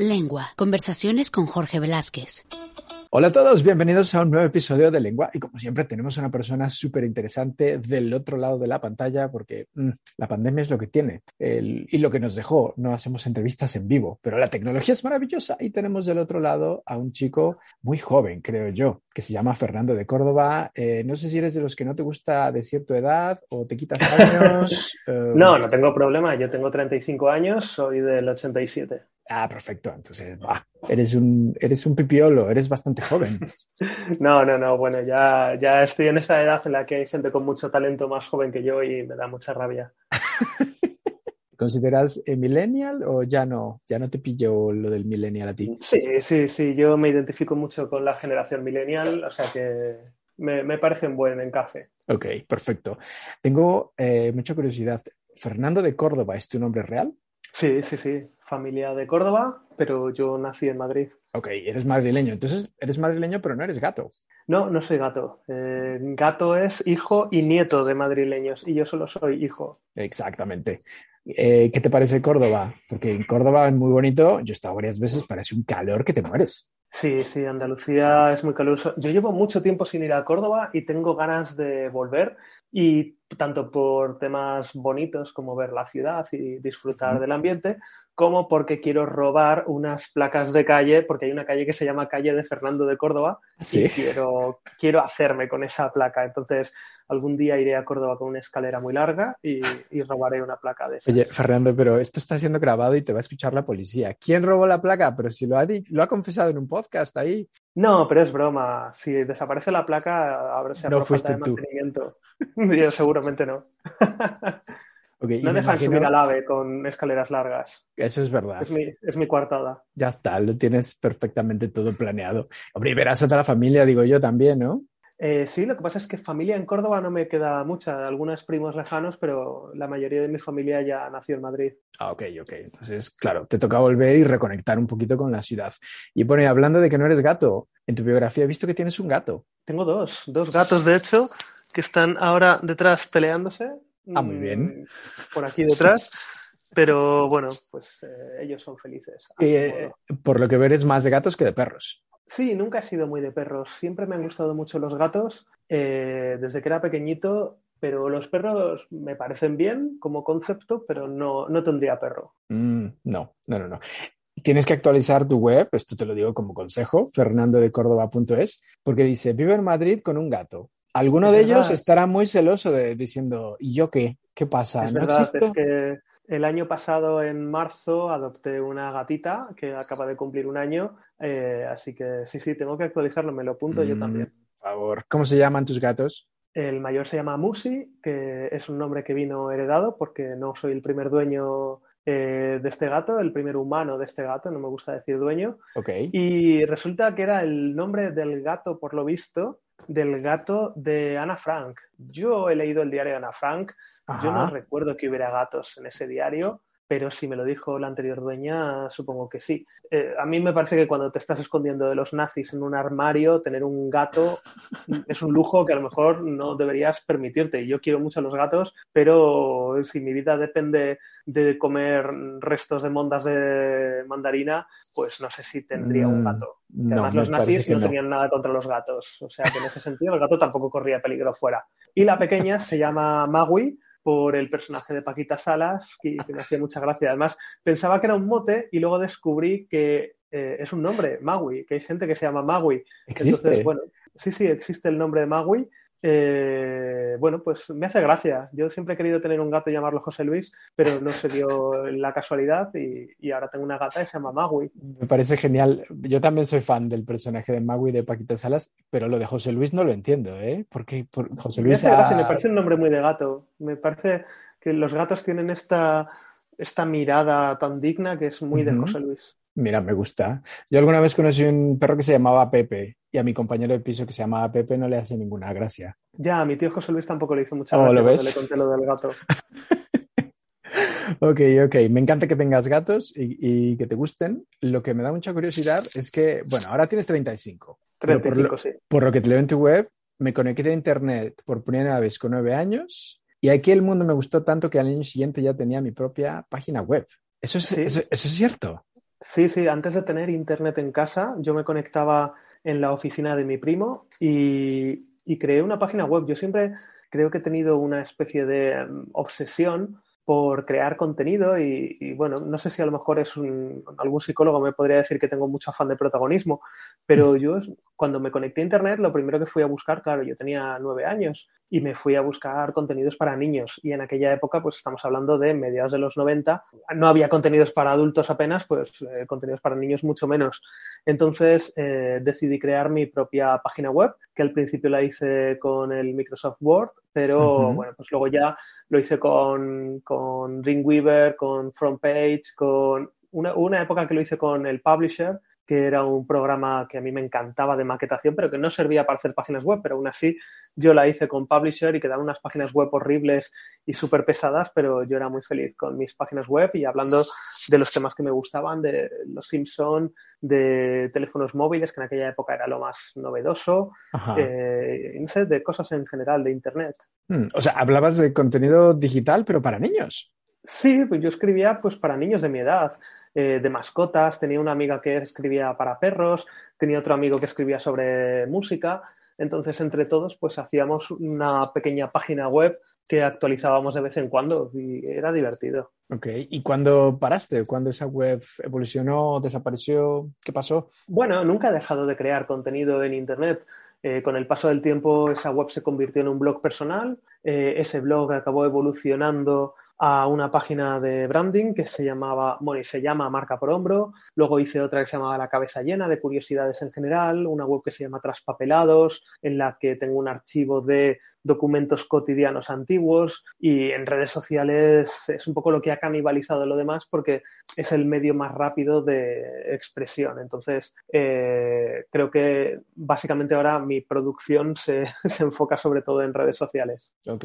Lengua. Conversaciones con Jorge Velázquez. Hola a todos, bienvenidos a un nuevo episodio de Lengua. Y como siempre, tenemos una persona súper interesante del otro lado de la pantalla, porque mm, la pandemia es lo que tiene el, y lo que nos dejó. No hacemos entrevistas en vivo, pero la tecnología es maravillosa. Y tenemos del otro lado a un chico muy joven, creo yo, que se llama Fernando de Córdoba. Eh, no sé si eres de los que no te gusta de cierta edad o te quitas años. eh... No, no tengo problema. Yo tengo 35 años, soy del 87. Ah, perfecto. Entonces, bah, eres un, eres un pipiolo, eres bastante joven. No, no, no. Bueno, ya, ya estoy en esa edad en la que hay gente con mucho talento más joven que yo y me da mucha rabia. ¿Consideras eh, millennial o ya no? ¿Ya no te pilló lo del millennial a ti? Sí, sí, sí. Yo me identifico mucho con la generación millennial, o sea que me, me parece un buen encaje. Ok, perfecto. Tengo eh, mucha curiosidad. ¿Fernando de Córdoba es tu nombre real? Sí, sí, sí. Familia de Córdoba, pero yo nací en Madrid. Ok, eres madrileño. Entonces, eres madrileño, pero no eres gato. No, no soy gato. Eh, gato es hijo y nieto de madrileños y yo solo soy hijo. Exactamente. Eh, ¿Qué te parece Córdoba? Porque en Córdoba es muy bonito. Yo he estado varias veces, parece un calor que te mueres. Sí, sí, Andalucía es muy caluroso. Yo llevo mucho tiempo sin ir a Córdoba y tengo ganas de volver. Y tanto por temas bonitos como ver la ciudad y disfrutar del ambiente, como porque quiero robar unas placas de calle, porque hay una calle que se llama Calle de Fernando de Córdoba, ¿Sí? y quiero, quiero hacerme con esa placa. Entonces, algún día iré a Córdoba con una escalera muy larga y, y robaré una placa de esas. Oye, Fernando, pero esto está siendo grabado y te va a escuchar la policía. ¿Quién robó la placa? Pero si lo ha, lo ha confesado en un podcast ahí. No, pero es broma. Si desaparece la placa, ahora se No fuiste falta de tú. mantenimiento. Yo seguramente no. No dejan imagino- subir al ave con escaleras largas. Eso es verdad. Es mi, es mi coartada. Ya está, lo tienes perfectamente todo planeado. Hombre, y verás a toda la familia, digo yo también, ¿no? Eh, sí, lo que pasa es que familia en Córdoba no me queda mucha, algunos primos lejanos, pero la mayoría de mi familia ya nació en Madrid. Ah, ok, ok. Entonces, claro, te toca volver y reconectar un poquito con la ciudad. Y pone, hablando de que no eres gato, en tu biografía he visto que tienes un gato. Tengo dos, dos gatos de hecho, que están ahora detrás peleándose. Ah, muy bien. Mm, Por aquí detrás. Pero bueno, pues eh, ellos son felices. Eh, por lo que ver, es más de gatos que de perros. Sí, nunca he sido muy de perros. Siempre me han gustado mucho los gatos eh, desde que era pequeñito, pero los perros me parecen bien como concepto, pero no, no tendría perro. Mm, no, no, no, no. Tienes que actualizar tu web, esto te lo digo como consejo, fernandodecórdoba.es, porque dice, vive en Madrid con un gato. Alguno Es de ellos estará muy celoso de diciendo, ¿y yo qué? ¿Qué pasa? Es ¿No verdad, existo? es que el año pasado, en marzo, adopté una gatita que acaba de cumplir un año, eh, así que sí, sí, tengo que actualizarlo, me lo apunto yo Mm, también. Por favor, ¿cómo se llaman tus gatos? El mayor se llama Musi, que es un nombre que vino heredado porque no soy el primer dueño eh, de este gato, el primer humano de este gato, no me gusta decir dueño. Ok. Y resulta que era el nombre del gato, por lo visto, del gato de Ana Frank. Yo he leído el diario de Ana Frank, yo no recuerdo que hubiera gatos en ese diario, pero si me lo dijo la anterior dueña, supongo que sí. Eh, a mí me parece que cuando te estás escondiendo de los nazis en un armario, tener un gato es un lujo que a lo mejor no deberías permitirte. Yo quiero mucho a los gatos, pero si mi vida depende de comer restos de mondas de mandarina, pues no sé si tendría un Mm, gato. No, además los nazis no no. tenían nada contra los gatos. O sea que en ese sentido el gato tampoco corría peligro fuera. Y la pequeña se llama Magui por el personaje de Paquita Salas, que, que me hacía mucha gracia. Además, pensaba que era un mote y luego descubrí que eh, es un nombre, Magui, que hay gente que se llama Magui. ¿Existe? Entonces, bueno, sí, sí, existe el nombre de Magui. Eh, bueno, pues me hace gracia. Yo siempre he querido tener un gato y llamarlo José Luis, pero no se dio la casualidad y, y ahora tengo una gata que se llama Magui. Me parece genial. Yo también soy fan del personaje de Magui de Paquita Salas, pero lo de José Luis no lo entiendo, ¿eh? Porque por José Me Luis hace gracia, me parece un nombre muy de gato. Me parece que los gatos tienen esta, esta mirada tan digna que es muy de José Luis. Mira, me gusta. Yo alguna vez conocí un perro que se llamaba Pepe y a mi compañero de piso que se llamaba Pepe no le hace ninguna gracia. Ya, a mi tío José Luis tampoco le hizo mucha oh, gracia cuando le conté lo del gato. ok, ok. Me encanta que tengas gatos y, que te gusten. Lo que me da mucha curiosidad es que, bueno, ahora tienes 35. 35, por sí. Por lo que te leo en tu web, me conecté a Internet por primera vez con nueve años y aquí el mundo me gustó tanto que al año siguiente ya tenía mi propia página web. ¿Eso es, eso, es cierto? Sí, sí. Antes de tener Internet en casa, yo me conectaba en la oficina de mi primo y, creé una página web. Yo siempre creo que he tenido una especie de mm, obsesión por crear contenido y, bueno, no sé si a lo mejor es un, algún psicólogo me podría decir que tengo mucho afán de protagonismo, pero yo cuando me conecté a Internet lo primero que fui a buscar, claro, yo tenía nueve años y me fui a buscar contenidos para niños y en aquella época pues estamos hablando de mediados de los 90, no había contenidos para adultos apenas, pues eh, contenidos para niños mucho menos. Entonces eh, decidí crear mi propia página web, que al principio la hice con el Microsoft Word, pero bueno, pues luego ya lo hice con, con Dreamweaver, con FrontPage, con una, una época que lo hice con el Publisher, que era un programa que a mí me encantaba de maquetación, pero que no servía para hacer páginas web, pero aún así yo la hice con Publisher y quedaban unas páginas web horribles y súper pesadas, pero yo era muy feliz con mis páginas web y hablando de los temas que me gustaban, de los Simpson, de teléfonos móviles, que en aquella época era lo más novedoso, eh, no sé, de cosas en general, de Internet. Hmm, o sea, hablabas de contenido digital, pero para niños. Sí, pues yo escribía pues para niños de mi edad. Eh, de mascotas, tenía una amiga que escribía para perros, tenía otro amigo que escribía sobre música. Entonces, entre todos, pues hacíamos una pequeña página web que actualizábamos de vez en cuando y era divertido. Ok, ¿y cuándo paraste? ¿Cuándo esa web evolucionó, desapareció? ¿Qué pasó? Bueno, nunca he dejado de crear contenido en Internet. Eh, con el paso del tiempo esa web se convirtió en un blog personal, eh, ese blog acabó evolucionando a una página de branding que se llamaba, bueno, y se llama Marca por Hombro. Luego hice otra que se llamaba La Cabeza Llena de curiosidades en general, una web que se llama Traspapelados, en la que tengo un archivo de documentos cotidianos antiguos y en redes sociales es un poco lo que ha canibalizado lo demás porque es el medio más rápido de expresión. Entonces, eh, creo que básicamente ahora mi producción se, se, enfoca sobre todo en redes sociales. Ok.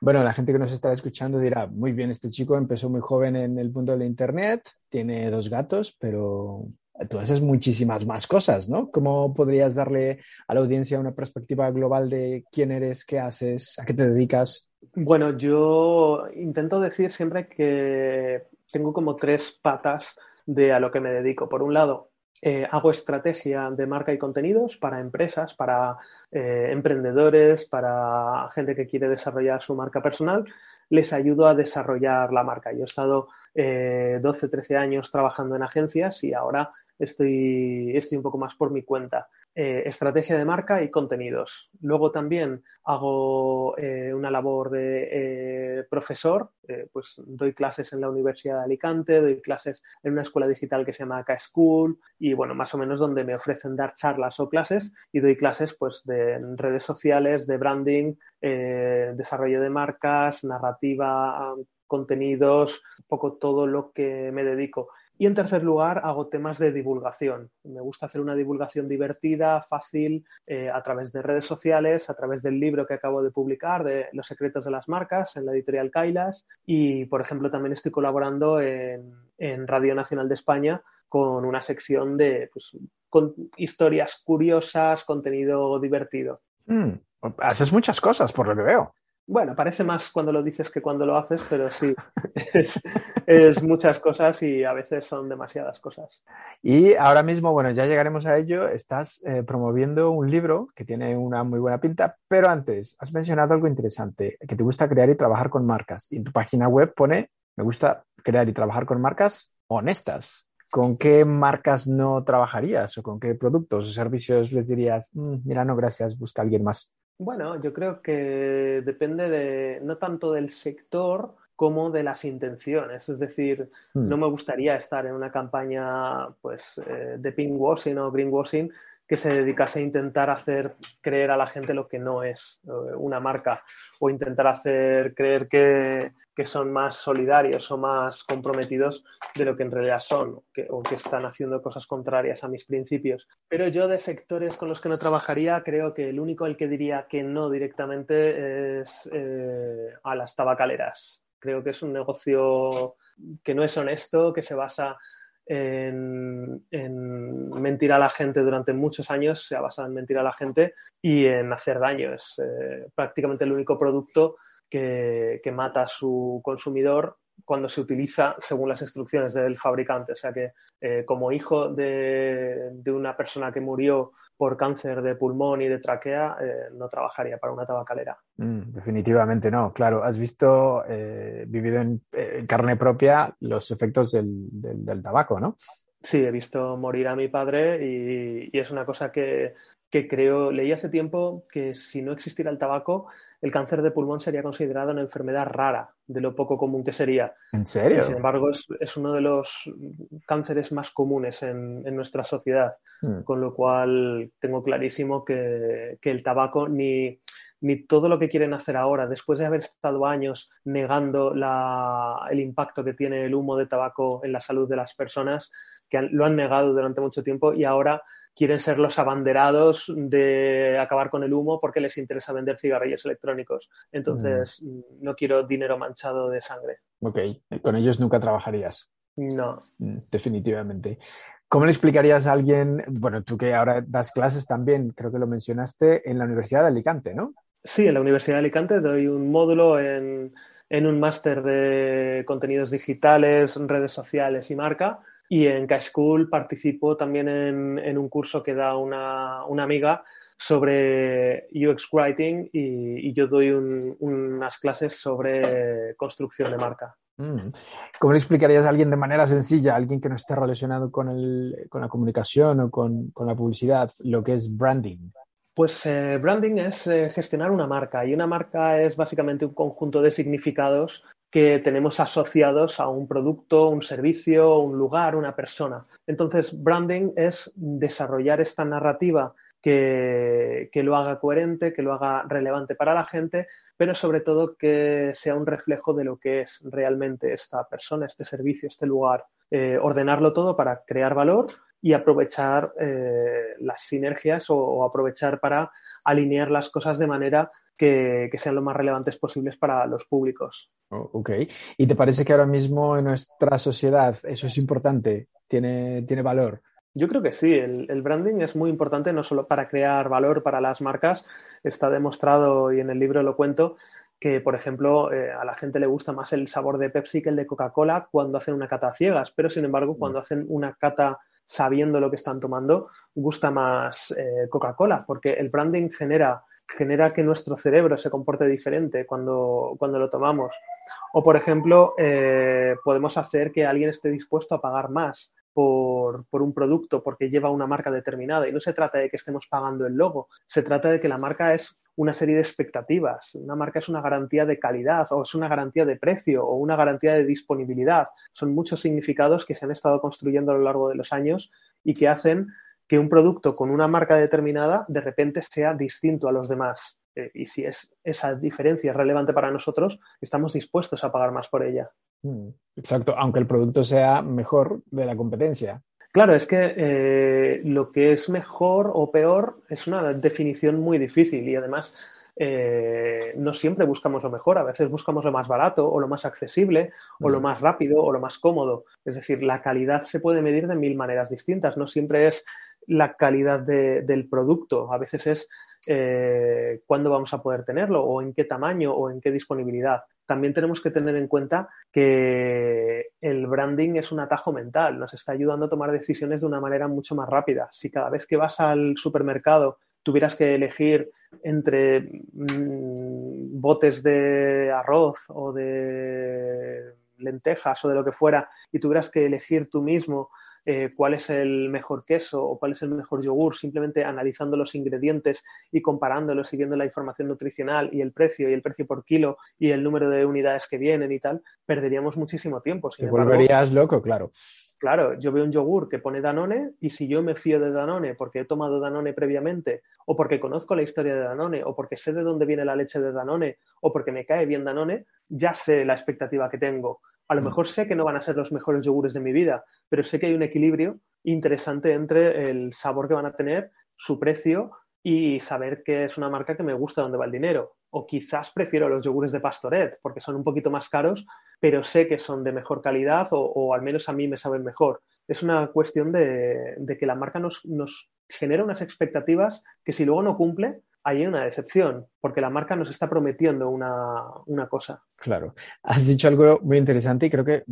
Bueno, la gente que nos está escuchando dirá, muy bien, este chico empezó muy joven en el mundo de Internet, tiene dos gatos, pero tú haces muchísimas más cosas, ¿no? ¿Cómo podrías darle a la audiencia una perspectiva global de quién eres, qué haces, a qué te dedicas? Bueno, yo intento decir siempre que tengo como tres patas de a lo que me dedico. Por un lado, eh, hago estrategia de marca y contenidos para empresas, para eh, emprendedores, para gente que quiere desarrollar su marca personal. Les ayudo a desarrollar la marca. Yo he estado eh, 12, 13 años trabajando en agencias y ahora estoy, estoy un poco más por mi cuenta. Eh, estrategia de marca y contenidos. Luego también hago eh, una labor de eh, profesor, pues doy clases en la Universidad de Alicante, doy clases en una escuela digital que se llama K-School y bueno, más o menos donde me ofrecen dar charlas o clases y doy clases pues de redes sociales, de branding, desarrollo de marcas, narrativa, contenidos, un poco todo lo que me dedico. Y en tercer lugar, hago temas de divulgación. Me gusta hacer una divulgación divertida, fácil, eh, a través de redes sociales, a través del libro que acabo de publicar, de Los secretos de las marcas, en la editorial Kailas. Y, por ejemplo, también estoy colaborando en, Radio Nacional de España con una sección de pues, con historias curiosas, contenido divertido. Mm, haces muchas cosas, por lo que veo. Bueno, parece más cuando lo dices que cuando lo haces, pero sí, es, muchas cosas y a veces son demasiadas cosas. Y ahora mismo, bueno, ya llegaremos a ello, estás eh, promoviendo un libro que tiene una muy buena pinta, pero antes has mencionado algo interesante, que te gusta crear y trabajar con marcas. Y en tu página web pone, me gusta crear y trabajar con marcas honestas. ¿Con qué marcas no trabajarías o con qué productos o servicios les dirías, mm, mira, no, gracias, busca a alguien más? Bueno, yo creo que depende de no tanto del sector como de las intenciones. Es decir, hmm. no me gustaría estar en una campaña pues, eh, de pinkwashing o greenwashing que se dedicase a intentar hacer creer a la gente lo que no es eh, una marca o intentar hacer creer que, que son más solidarios o más comprometidos de lo que en realidad son o que están haciendo cosas contrarias a mis principios. Pero yo de sectores con los que no trabajaría, creo que el único al que diría que no directamente es eh, a las tabacaleras. Creo que es un negocio que no es honesto, que se basa en, mentir a la gente durante muchos años, se ha basado en mentir a la gente y en hacer daño. Es eh, prácticamente el único producto que, mata a su consumidor cuando se utiliza según las instrucciones del fabricante. O sea que eh, como hijo de, una persona que murió por cáncer de pulmón y de traquea, eh, no trabajaría para una tabacalera. Mm, definitivamente no. Claro, has visto, eh, vivido en, carne propia los efectos del, tabaco, ¿no? Sí, he visto morir a mi padre y, es una cosa que, que creo, leí hace tiempo que si no existiera el tabaco, el cáncer de pulmón sería considerado una enfermedad rara, de lo poco común que sería. ¿En serio? sin embargo, es, uno de los cánceres más comunes en, nuestra sociedad, hmm. con lo cual tengo clarísimo que, el tabaco ni, ni todo lo que quieren hacer ahora, después de haber estado años negando el impacto que tiene el humo de tabaco en la salud de las personas, que lo han negado durante mucho tiempo y ahora quieren ser los abanderados de acabar con el humo porque les interesa vender cigarrillos electrónicos. Entonces, mm. no quiero dinero manchado de sangre. Ok, con ellos nunca trabajarías. No. Mm, definitivamente. ¿Cómo le explicarías a alguien, bueno, tú que ahora das clases también, creo que lo mencionaste, en la Universidad de Alicante, ¿no? Sí, en la Universidad de Alicante doy un módulo en, en un máster de contenidos digitales, redes sociales y marca y en Cash School participo también en, un curso que da una, amiga sobre UX Writing y, yo doy unas clases sobre construcción de marca. Mm. ¿Cómo le explicarías a alguien de manera sencilla, a alguien que no esté relacionado con, el, con la comunicación o con, la publicidad, lo que es branding? Pues eh, branding es eh, gestionar una marca y una marca es básicamente un conjunto de significados que tenemos asociados a un producto, un servicio, un lugar, una persona. Entonces, branding es desarrollar esta narrativa que, lo haga coherente, que lo haga relevante para la gente, pero sobre todo que sea un reflejo de lo que es realmente esta persona, este servicio, este lugar. Eh, ordenarlo todo para crear valor y aprovechar eh, las sinergias o aprovechar para alinear las cosas de manera que, sean lo más relevantes posibles para los públicos. Oh, ok. ¿Y te parece que ahora mismo en nuestra sociedad eso es importante? ¿Tiene, tiene valor? Yo creo que sí, el, branding es muy importante no solo para crear valor para las marcas, está demostrado y en el libro lo cuento que, por ejemplo, eh, a la gente le gusta más el sabor de Pepsi que el de Coca-Cola cuando hacen una cata ciegas, pero sin embargo, mm. cuando hacen una cata sabiendo lo que están tomando, gusta más eh, Coca-Cola, porque el branding genera genera que nuestro cerebro se comporte diferente cuando, cuando lo tomamos. O, por ejemplo, eh, podemos hacer que alguien esté dispuesto a pagar más por, por, un producto porque lleva una marca determinada. Y no se trata de que estemos pagando el logo, se trata de que la marca es una serie de expectativas. Una marca es una garantía de calidad o es una garantía de precio o una garantía de disponibilidad. Son muchos significados que se han estado construyendo a lo largo de los años y que hacen que un producto con una marca determinada de repente sea distinto a los demás. Eh, y si es, esa diferencia es relevante para nosotros, estamos dispuestos a pagar más por ella. Mm, exacto, aunque el producto sea mejor de la competencia. Claro, es que eh, lo que es mejor o peor es una definición muy difícil y además eh, no siempre buscamos lo mejor, a veces buscamos lo más barato o lo más accesible o lo mm. más rápido o lo más cómodo. Es decir, la calidad se puede medir de mil maneras distintas, no siempre es la calidad del producto, a veces es eh, cuándo vamos a poder tenerlo o en qué tamaño o en qué disponibilidad. También tenemos que tener en cuenta que el branding es un atajo mental, nos está ayudando a tomar decisiones de una manera mucho más rápida. Si cada vez que vas al supermercado tuvieras que elegir entre mm, botes de arroz o de lentejas o de lo que fuera y tuvieras que elegir tú mismo eh, cuál es el mejor queso o cuál es el mejor yogur, simplemente analizando los ingredientes y comparándolos y viendo la información nutricional y el precio y el precio por kilo y el número de unidades que vienen y tal, perderíamos muchísimo tiempo. Te volverías loco, claro. Claro, yo veo un yogur que pone Danone y si yo me fío de Danone porque he tomado Danone previamente o porque conozco la historia de Danone o porque sé de dónde viene la leche de Danone o porque me cae bien Danone, ya sé la expectativa que tengo. A lo mejor sé que no van a ser los mejores yogures de mi vida, pero sé que hay un equilibrio interesante entre el sabor que van a tener, su precio y saber que es una marca que me gusta dónde va el dinero. O quizás prefiero los yogures de Pastoret porque son un poquito más caros, pero sé que son de mejor calidad o, al menos a mí me saben mejor. Es una cuestión de, que la marca nos, nos genera unas expectativas que si luego no cumple, hay una decepción, porque la marca nos está prometiendo una, cosa. Claro. Has dicho algo muy interesante y creo que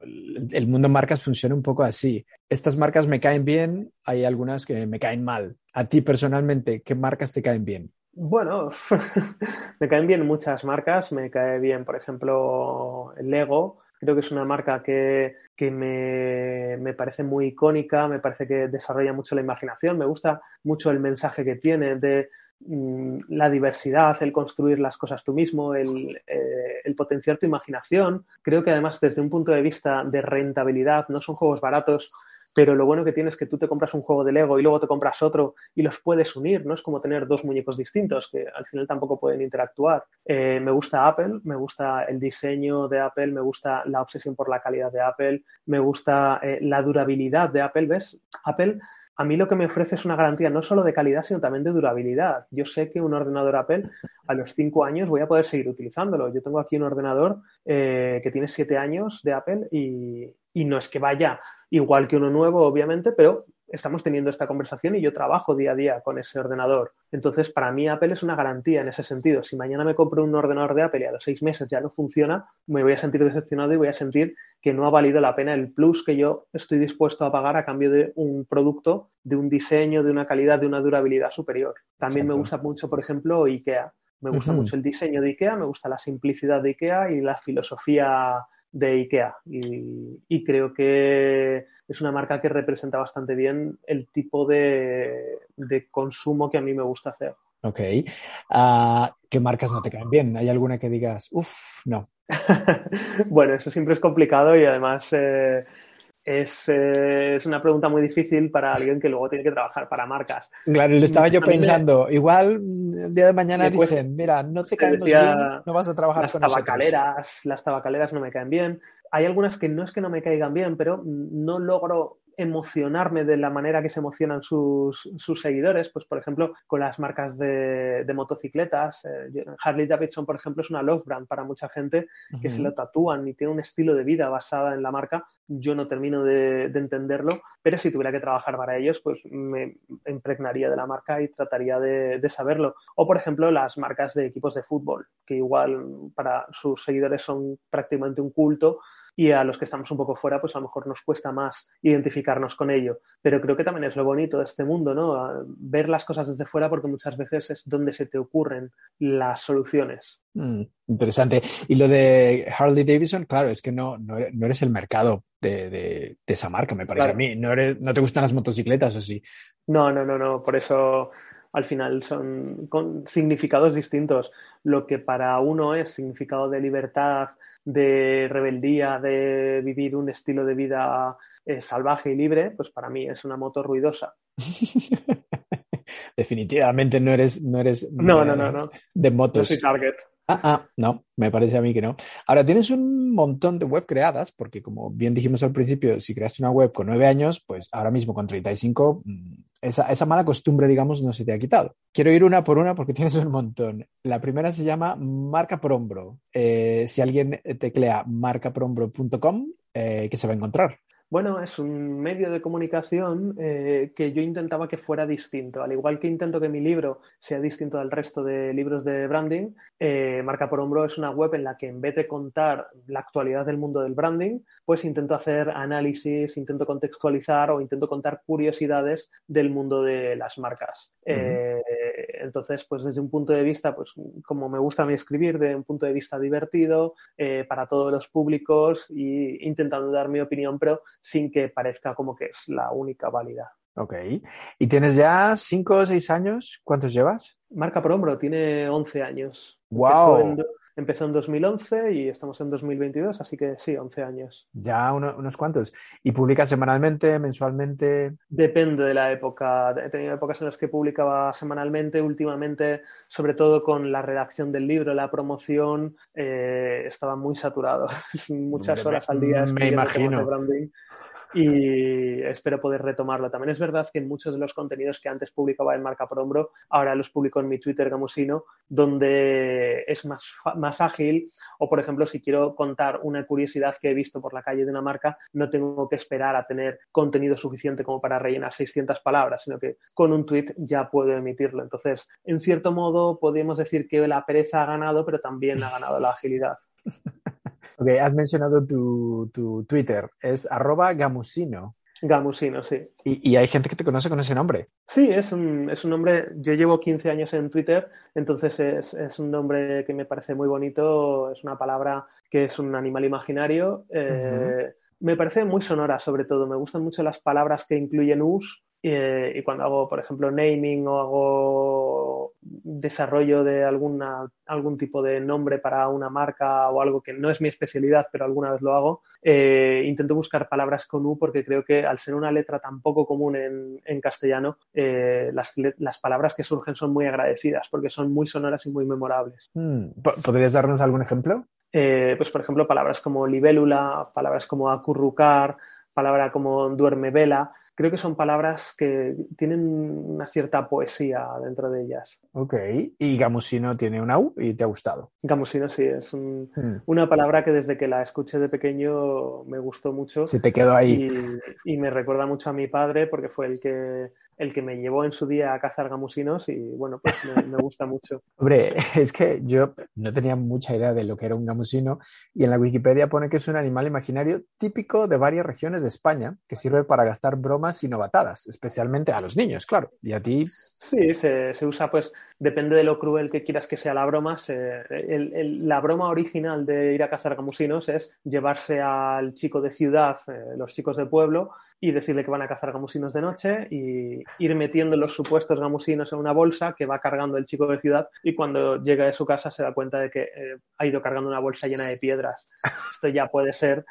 el mundo marcas funciona un poco así. Estas marcas me caen bien, hay algunas que me caen mal. A ti personalmente, ¿qué marcas te caen bien? Bueno, me caen bien muchas marcas. Me cae bien, por ejemplo, Lego. Creo que es una marca que, me, me, parece muy icónica, me parece que desarrolla mucho la imaginación, me gusta mucho el mensaje que tiene de la diversidad, el construir las cosas tú mismo, el, eh, el, potenciar tu imaginación. Creo que además desde un punto de vista de rentabilidad no son juegos baratos, pero lo bueno que tienes es que tú te compras un juego de Lego y luego te compras otro y los puedes unir, no es como tener dos muñecos distintos que al final tampoco pueden interactuar. Eh, me gusta Apple, me gusta el diseño de Apple, me gusta la obsesión por la calidad de Apple, me gusta eh, la durabilidad de Apple, ¿ves? Apple a mí lo que me ofrece es una garantía no solo de calidad, sino también de durabilidad. Yo sé que un ordenador Apple a los cinco años voy a poder seguir utilizándolo. Yo tengo aquí un ordenador eh, que tiene siete años de Apple y, y no es que vaya igual que uno nuevo, obviamente, pero estamos teniendo esta conversación y yo trabajo día a día con ese ordenador. Entonces, para mí Apple es una garantía en ese sentido. Si mañana me compro un ordenador de Apple y a los seis meses ya no funciona, me voy a sentir decepcionado y voy a sentir que no ha valido la pena el plus que yo estoy dispuesto a pagar a cambio de un producto, de un diseño, de una calidad, de una durabilidad superior. También me gusta mucho, por ejemplo, IKEA. Me gusta mucho el diseño de IKEA, me gusta la simplicidad de IKEA y la filosofía de IKEA. Y, creo que es una marca que representa bastante bien el tipo de, consumo que a mí me gusta hacer. Ok. Ah, ¿Qué marcas no te caen bien? ¿Hay alguna que digas, uff, no? bueno, eso siempre es complicado y además eh, eh, es, una pregunta muy difícil para alguien que luego tiene que trabajar para marcas. Claro, lo estaba yo pensando. Igual el día de mañana dicen, mira, no te caen bien, no vas a trabajar las con tabacaleras, Las tabacaleras no me caen bien. Hay algunas que no es que no me caigan bien, pero no logro emocionarme de la manera que se emocionan sus, seguidores, pues por ejemplo con las marcas de, motocicletas, eh, Harley Davidson por ejemplo es una love brand para mucha gente que se lo tatúan y tiene un estilo de vida basada en la marca, yo no termino de, entenderlo, pero si tuviera que trabajar para ellos pues me impregnaría de la marca y trataría de, de saberlo. O por ejemplo las marcas de equipos de fútbol, que igual para sus seguidores son prácticamente un culto, y a los que estamos un poco fuera, pues a lo mejor nos cuesta más identificarnos con ello. Pero creo que también es lo bonito de este mundo, ¿no? Ver las cosas desde fuera porque muchas veces es donde se te ocurren las soluciones. Mm, interesante. Y lo de Harley Davidson, claro, es que no, no, eres el mercado de, esa marca, me parece a mí. No, no te gustan las motocicletas o sí. No, no, no, no. Por eso al final son con significados distintos. Lo que para uno es significado de libertad, de rebeldía, de vivir un estilo de vida eh, salvaje y libre, pues para mí es una moto ruidosa. Definitivamente no eres, no eres no, no, no, no. de motos. No soy target. Ah, ah, no, me parece a mí que no. Ahora, tienes un montón de web creadas, porque como bien dijimos al principio, si creaste una web con nueve años, pues ahora mismo con 35, mm, esa, esa mala costumbre, digamos, no se te ha quitado. Quiero ir una por una porque tienes un montón. La primera se llama Marca por Hombro. Eh, si alguien teclea marcaprohombro.com, eh, ¿qué se va a encontrar? Bueno, es un medio de comunicación eh, que yo intentaba que fuera distinto. Al igual que intento que mi libro sea distinto del resto de libros de branding, eh, Marca por Hombro es una web en la que en vez de contar la actualidad del mundo del branding, pues intento hacer análisis, intento contextualizar o intento contar curiosidades del mundo de las marcas. Eh, entonces, pues desde un punto de vista, pues como me gusta a mí escribir, de un punto de vista divertido, para todos los públicos y intentando dar mi opinión, pero sin que parezca como que es la única válida. Ok. ¿Y tienes ya cinco o seis años? ¿Cuántos llevas? Marca por hombro, tiene 11 años. ¡Wow! empezó en 2011 y estamos en 2022, así que sí, 11 años. Ya unos cuantos. ¿Y publicas semanalmente, mensualmente? Depende de la época. He tenido épocas en las que publicaba semanalmente, últimamente, sobre todo con la redacción del libro, la promoción, eh, estaba muy saturado. Muchas horas al día. Me imagino y espero poder retomarlo. También es verdad que muchos de los contenidos que antes publicaba en Marca por Hombro, ahora los publico en mi Twitter Gamusino, donde es más, más ágil o, por ejemplo, si quiero contar una curiosidad que he visto por la calle de una marca, no tengo que esperar a tener contenido suficiente como para rellenar 600 palabras, sino que con un tweet ya puedo emitirlo. Entonces, en cierto modo, podríamos decir que la pereza ha ganado, pero también ha ganado la agilidad. Ok, has mencionado tu, tu Twitter, es arroba gamusino. Gamusino, sí. ¿Y, hay gente que te conoce con ese nombre? Sí, es un, es un nombre, yo llevo 15 años en Twitter, entonces es, es, un nombre que me parece muy bonito, es una palabra que es un animal imaginario. Eh, me parece muy sonora, sobre todo. Me gustan mucho las palabras que incluyen us eh, y cuando hago, por ejemplo, naming o hago desarrollo de alguna, algún tipo de nombre para una marca o algo que no es mi especialidad, pero alguna vez lo hago, eh, intento buscar palabras con U porque creo que al ser una letra tan poco común en, en castellano, eh, las, las, palabras que surgen son muy agradecidas porque son muy sonoras y muy memorables. Hmm, ¿Podrías darnos algún ejemplo? pues, por ejemplo, palabras como libélula, palabras como acurrucar, palabra como duerme vela creo que son palabras que tienen una cierta poesía dentro de ellas. Ok, y gamusino tiene una U y te ha gustado. Gamusino sí, es hmm. una palabra que desde que la escuché de pequeño me gustó mucho. Se te quedó ahí. y me recuerda mucho a mi padre porque fue el que el que me llevó en su día a cazar gamusinos y bueno, pues me, gusta mucho. Hombre, es que yo no tenía mucha idea de lo que era un gamusino y en la Wikipedia pone que es un animal imaginario típico de varias regiones de España que sirve para gastar bromas y novatadas, especialmente a los niños, claro. Y a ti. Sí, se, se usa pues depende de lo cruel que quieras que sea la broma. la broma original de ir a cazar gamusinos es llevarse al chico de ciudad, eh, los chicos de pueblo, y decirle que van a cazar gamusinos de noche y ir metiendo los supuestos gamusinos en una bolsa que va cargando el chico de ciudad y cuando llega de su casa se da cuenta de que eh, ha ido cargando una bolsa llena de piedras. Esto ya puede ser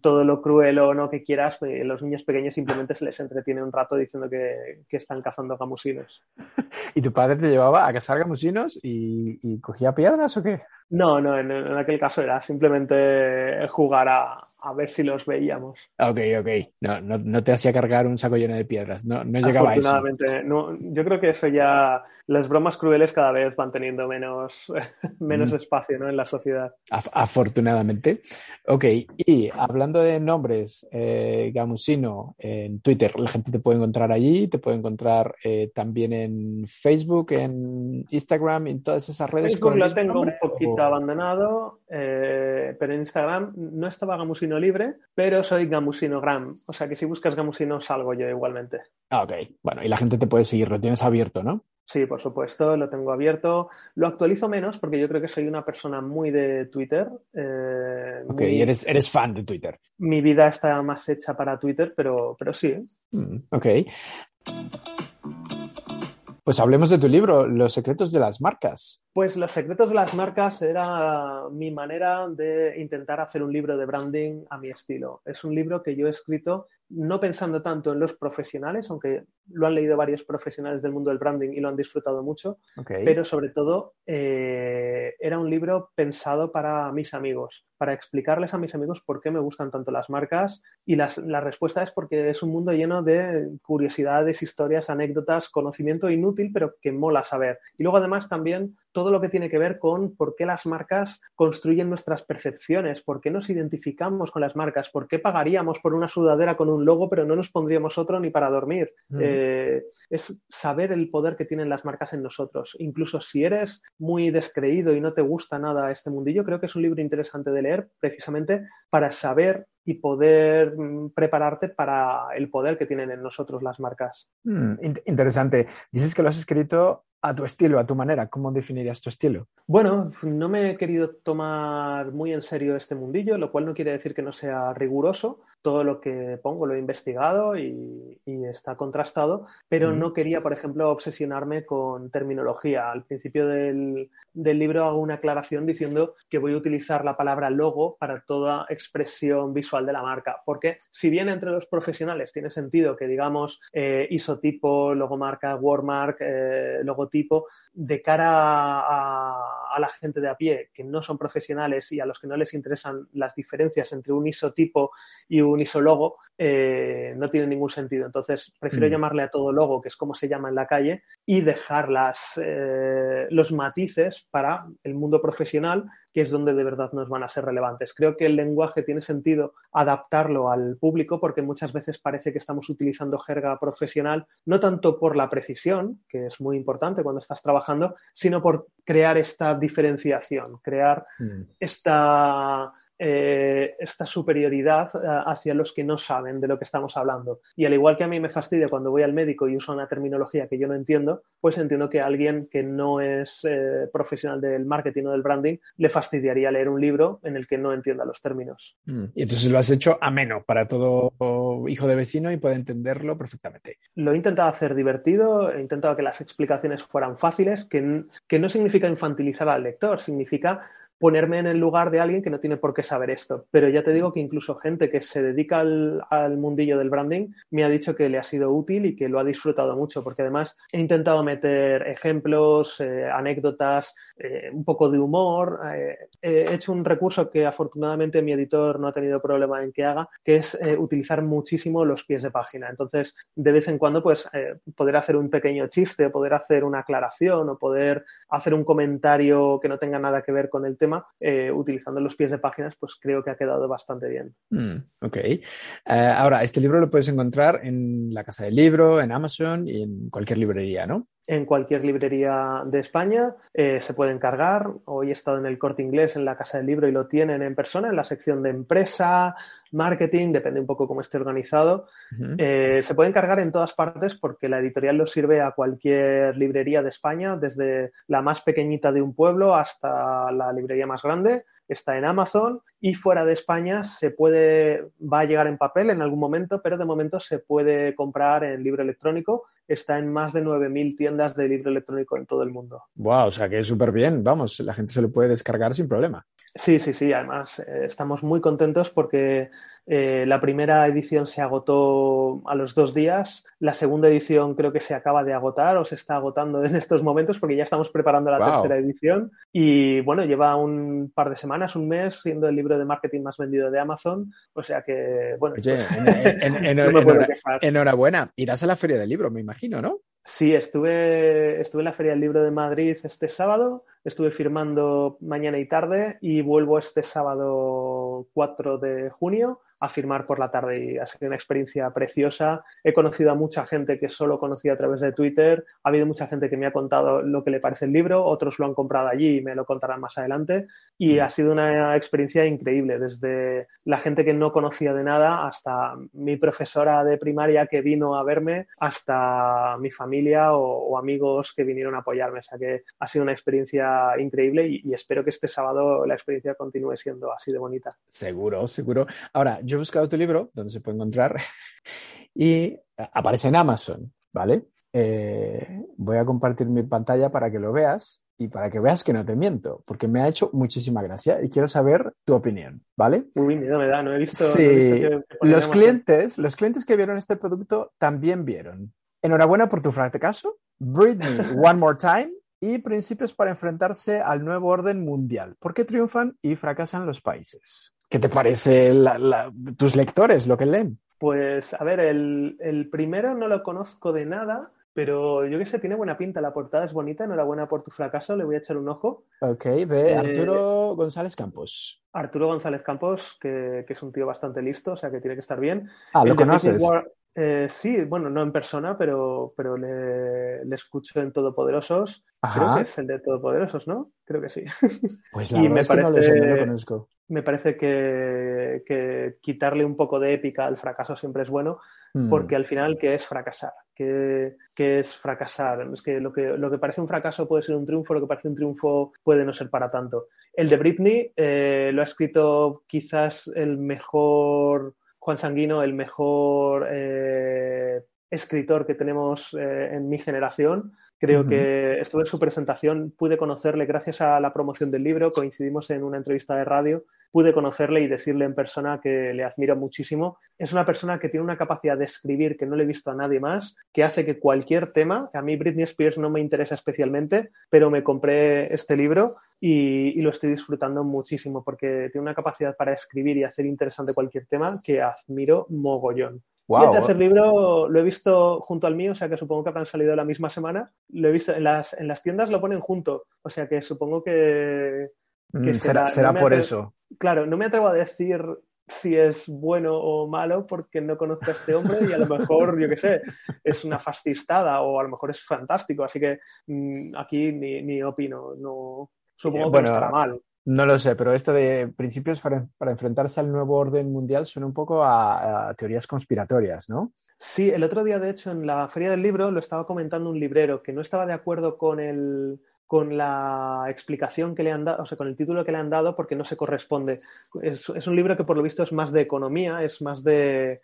todo lo cruel o no que quieras, pues, los niños pequeños simplemente se les entretiene un rato diciendo que, están cazando gamusinos. ¿Y tu padre te llevaba a cazar gamusinos y, cogía piedras o qué? No, no, en, aquel caso era simplemente jugar a, ver si los veíamos. Ok, ok. No, no, te hacía cargar un saco lleno de piedras, no, no llegaba a eso. Afortunadamente, no, yo creo que eso ya, las bromas crueles cada vez van teniendo menos, menos mm. espacio ¿no? en la sociedad. Afortunadamente. Ok, y hablando de nombres, eh, Gamusino en Twitter, la gente te puede encontrar allí, te puede encontrar eh, también en Facebook, en Instagram, en todas esas redes. Facebook lo tengo un poquito abandonado, eh, pero en Instagram no estaba Gamusino libre, pero soy Gamusinogram. O sea que si buscas Gamusino salgo yo igualmente. Ah, ok. Bueno, y la gente te puede seguir, lo tienes abierto, ¿no? Sí, por supuesto, lo tengo abierto. Lo actualizo menos porque yo creo que soy una persona muy de Twitter. Eh, ok, eres, eres fan de Twitter. Mi vida está más hecha para Twitter, pero, pero sí. Mm, ok. Pues hablemos de tu libro, Los secretos de las marcas. Pues Los secretos de las marcas era mi manera de intentar hacer un libro de branding a mi estilo. Es un libro que yo he escrito no pensando tanto en los profesionales, aunque lo han leído varios profesionales del mundo del branding y lo han disfrutado mucho, pero sobre todo eh, era un libro pensado para mis amigos, para explicarles a mis amigos por qué me gustan tanto las marcas y la respuesta es porque es un mundo lleno de curiosidades, historias, anécdotas, conocimiento inútil, pero que mola saber. Y luego además también todo lo que tiene que ver con por qué las marcas construyen nuestras percepciones, por qué nos identificamos con las marcas, por qué pagaríamos por una sudadera con un logo pero no nos pondríamos otro ni para dormir. Mm. Eh, es saber el poder que tienen las marcas en nosotros. Incluso si eres muy descreído y no te gusta nada este mundillo, creo que es un libro interesante de leer precisamente para saber y poder mm, prepararte para el poder que tienen en nosotros las marcas. Mm, interesante. Dices que lo has escrito a tu estilo, a tu manera. ¿Cómo definirías tu estilo? Bueno, no me he querido tomar muy en serio este mundillo, lo cual no quiere decir que no sea riguroso. Todo lo que pongo lo he investigado y, está contrastado, pero no quería, por ejemplo, obsesionarme con terminología. Al principio del, del libro hago una aclaración diciendo que voy a utilizar la palabra logo para toda expresión visual de la marca, porque si bien entre los profesionales tiene sentido que digamos eh, isotipo, logomarca, wordmark, eh, logotipo, tipo de cara a, la gente de a pie que no son profesionales y a los que no les interesan las diferencias entre un isotipo y un isologo, eh, no tiene ningún sentido. Entonces, prefiero mm. llamarle a todo logo, que es como se llama en la calle, y dejar las, eh, los matices para el mundo profesional, que es donde de verdad nos van a ser relevantes. Creo que el lenguaje tiene sentido adaptarlo al público porque muchas veces parece que estamos utilizando jerga profesional, no tanto por la precisión, que es muy importante cuando estás trabajando, sino por crear esta diferenciación, crear mm. esta eh, esta superioridad eh, hacia los que no saben de lo que estamos hablando. Y al igual que a mí me fastidia cuando voy al médico y uso una terminología que yo no entiendo, pues entiendo que a alguien que no es eh, profesional del marketing o del branding le fastidiaría leer un libro en el que no entienda los términos. Mm. Y entonces lo has hecho ameno para todo hijo de vecino y puede entenderlo perfectamente. Lo he intentado hacer divertido, he intentado que las explicaciones fueran fáciles, que, que no significa infantilizar al lector, significa ponerme en el lugar de alguien que no tiene por qué saber esto. Pero ya te digo que incluso gente que se dedica al, mundillo del branding me ha dicho que le ha sido útil y que lo ha disfrutado mucho, porque además he intentado meter ejemplos, eh, anécdotas, eh, un poco de humor. Eh, he hecho un recurso que afortunadamente mi editor no ha tenido problema en que haga, que es utilizar muchísimo los pies de página. Entonces, de vez en cuando, pues, poder hacer un pequeño chiste, poder hacer una aclaración o poder hacer un comentario que no tenga nada que ver con el tema eh, utilizando los pies de páginas, pues creo que ha quedado bastante bien. Mm, ok. Eh, ahora, este libro lo puedes encontrar en la Casa del Libro, en Amazon y en cualquier librería, ¿no? En cualquier librería de España. Eh, se puede encargar. Hoy he estado en el corte inglés en la Casa del Libro y lo tienen en persona, en la sección de empresa, marketing, depende un poco cómo esté organizado. Eh, se puede encargar en todas partes porque la editorial lo sirve a cualquier librería de España, desde la más pequeñita de un pueblo hasta la librería más grande está en Amazon y fuera de España se puede, va a llegar en papel en algún momento, pero de momento se puede comprar en libro electrónico. Está en más de 9.000 tiendas de libro electrónico en todo el mundo. Wow, o sea que es súper bien, vamos, la gente se lo puede descargar sin problema. Sí, sí, sí, además eh, estamos muy contentos porque eh, la primera edición se agotó a los dos días, la segunda edición creo que se acaba de agotar o se está agotando en estos momentos porque ya estamos preparando la tercera edición. Y bueno, lleva un par de semanas, un mes siendo el libro de marketing más vendido de Amazon, o sea que bueno. Oye, enhorabuena, irás a la feria del libro, me imagino, ¿no? Sí, estuve, estuve en la Feria del Libro de Madrid este sábado, estuve firmando mañana y tarde y vuelvo este sábado 4 de junio a firmar por la tarde y ha sido una experiencia preciosa. He conocido a mucha gente que solo conocía a través de Twitter. Ha habido mucha gente que me ha contado lo que le parece el libro, otros lo han comprado allí y me lo contarán más adelante. Y ha sido una experiencia increíble, desde la gente que no conocía de nada hasta mi profesora de primaria que vino a verme, hasta mi familia o, amigos que vinieron a apoyarme. O sea que ha sido una experiencia increíble y, y espero que este sábado la experiencia continúe siendo así de bonita. Seguro, seguro. Ahora, yo he buscado tu libro, donde se puede encontrar, y aparece en Amazon, ¿vale? Eh, voy a compartir mi pantalla para que lo veas y para que veas que no te miento, porque me ha hecho muchísima gracia y quiero saber tu opinión, ¿vale? Uy, miedo me da, no he visto. Sí, los clientes, los clientes que vieron este producto también vieron. Enhorabuena por tu fracaso. Britney, One More Time y Principios para enfrentarse al nuevo orden mundial. ¿Por qué triunfan y fracasan los países? ¿Qué te parece tus lectores, lo que leen? Pues, a ver, el, primero no lo conozco de nada, pero yo qué sé, tiene buena pinta, la portada es bonita, enhorabuena por tu fracaso, le voy a echar un ojo. Ok, de eh, Arturo González Campos. Arturo González Campos, que, es un tío bastante listo, o sea que tiene que estar bien. Ah, ¿lo conoces? Eh, sí, bueno, no en persona, pero, pero le, escucho en Todopoderosos. Creo que es el de Todopoderosos, ¿no? Creo que sí. Pues la y me parece... no, lo, conozco. Me parece que, quitarle un poco de épica al fracaso siempre es bueno, mm. porque al final, ¿qué es fracasar? ¿Qué, es fracasar? Es que lo, que lo que parece un fracaso puede ser un triunfo, lo que parece un triunfo puede no ser para tanto. El de Britney eh, lo ha escrito quizás el mejor Juan Sanguino, el mejor eh, escritor que tenemos eh, en mi generación. Creo que estuve en su presentación, pude conocerle gracias a la promoción del libro, coincidimos en una entrevista de radio, pude conocerle y decirle en persona que le admiro muchísimo. Es una persona que tiene una capacidad de escribir que no le he visto a nadie más, que hace que cualquier tema, a mí Britney Spears no me interesa especialmente, pero me compré este libro y, lo estoy disfrutando muchísimo porque tiene una capacidad para escribir y hacer interesante cualquier tema que admiro mogollón. Y el tercer libro lo he visto junto al mío, o sea que supongo que habrán salido la misma semana. Lo he visto en las, en las tiendas, lo ponen junto, o sea que supongo que. Mm, será, por eso. Claro, no me atrevo a decir si es bueno o malo porque no conozco a este hombre y a lo mejor, yo qué sé, es una fascistada o a lo mejor es fantástico. Así que mm, aquí ni, opino, no, supongo que no estará mal. No lo sé, pero esto de principios para, enfrentarse al nuevo orden mundial suena un poco a, teorías conspiratorias, ¿no? Sí, el otro día, de hecho, en la Feria del Libro lo estaba comentando un librero que no estaba de acuerdo con el, con la explicación que le han dado, o sea, con el título que le han dado, porque no se corresponde. Es, un libro que por lo visto es más de economía, es más de,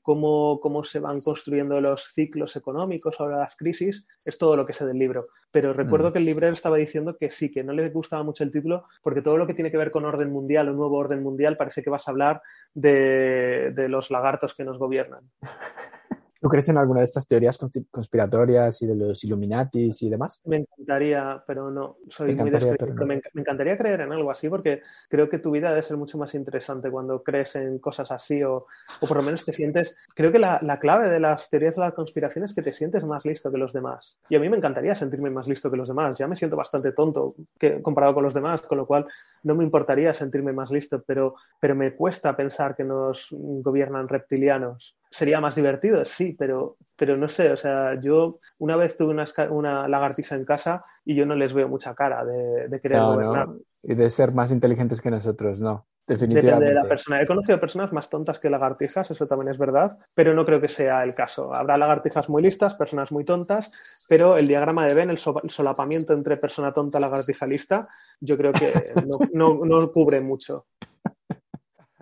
cómo, cómo, se van construyendo los ciclos económicos ahora las crisis, es todo lo que sé del libro. Pero recuerdo mm. que el librero estaba diciendo que sí, que no le gustaba mucho el título, porque todo lo que tiene que ver con orden mundial o nuevo orden mundial parece que vas a hablar de, de los lagartos que nos gobiernan. ¿Tú crees en alguna de estas teorías conspiratorias y de los Illuminatis y demás? Me encantaría, pero no. Soy muy descrítico. Me, encantaría creer en algo así porque creo que tu vida debe ser mucho más interesante cuando crees en cosas así o, o por lo menos te sientes. Creo que la, la, clave de las teorías de la conspiración es que te sientes más listo que los demás. Y a mí me encantaría sentirme más listo que los demás. Ya me siento bastante tonto que, comparado con los demás, con lo cual no me importaría sentirme más listo, pero, pero me cuesta pensar que nos gobiernan reptilianos sería más divertido, sí, pero, pero no sé, o sea, yo una vez tuve una, una lagartija en casa y yo no les veo mucha cara de, querer gobernar. Y de ser más inteligentes que nosotros, no. Definitivamente. Depende de la persona. He conocido personas más tontas que lagartijas, eso también es verdad, pero no creo que sea el caso. Habrá lagartijas muy listas, personas muy tontas, pero el diagrama de Venn, el, solapamiento entre persona tonta y lagartija lista, yo creo que no, no, no cubre mucho.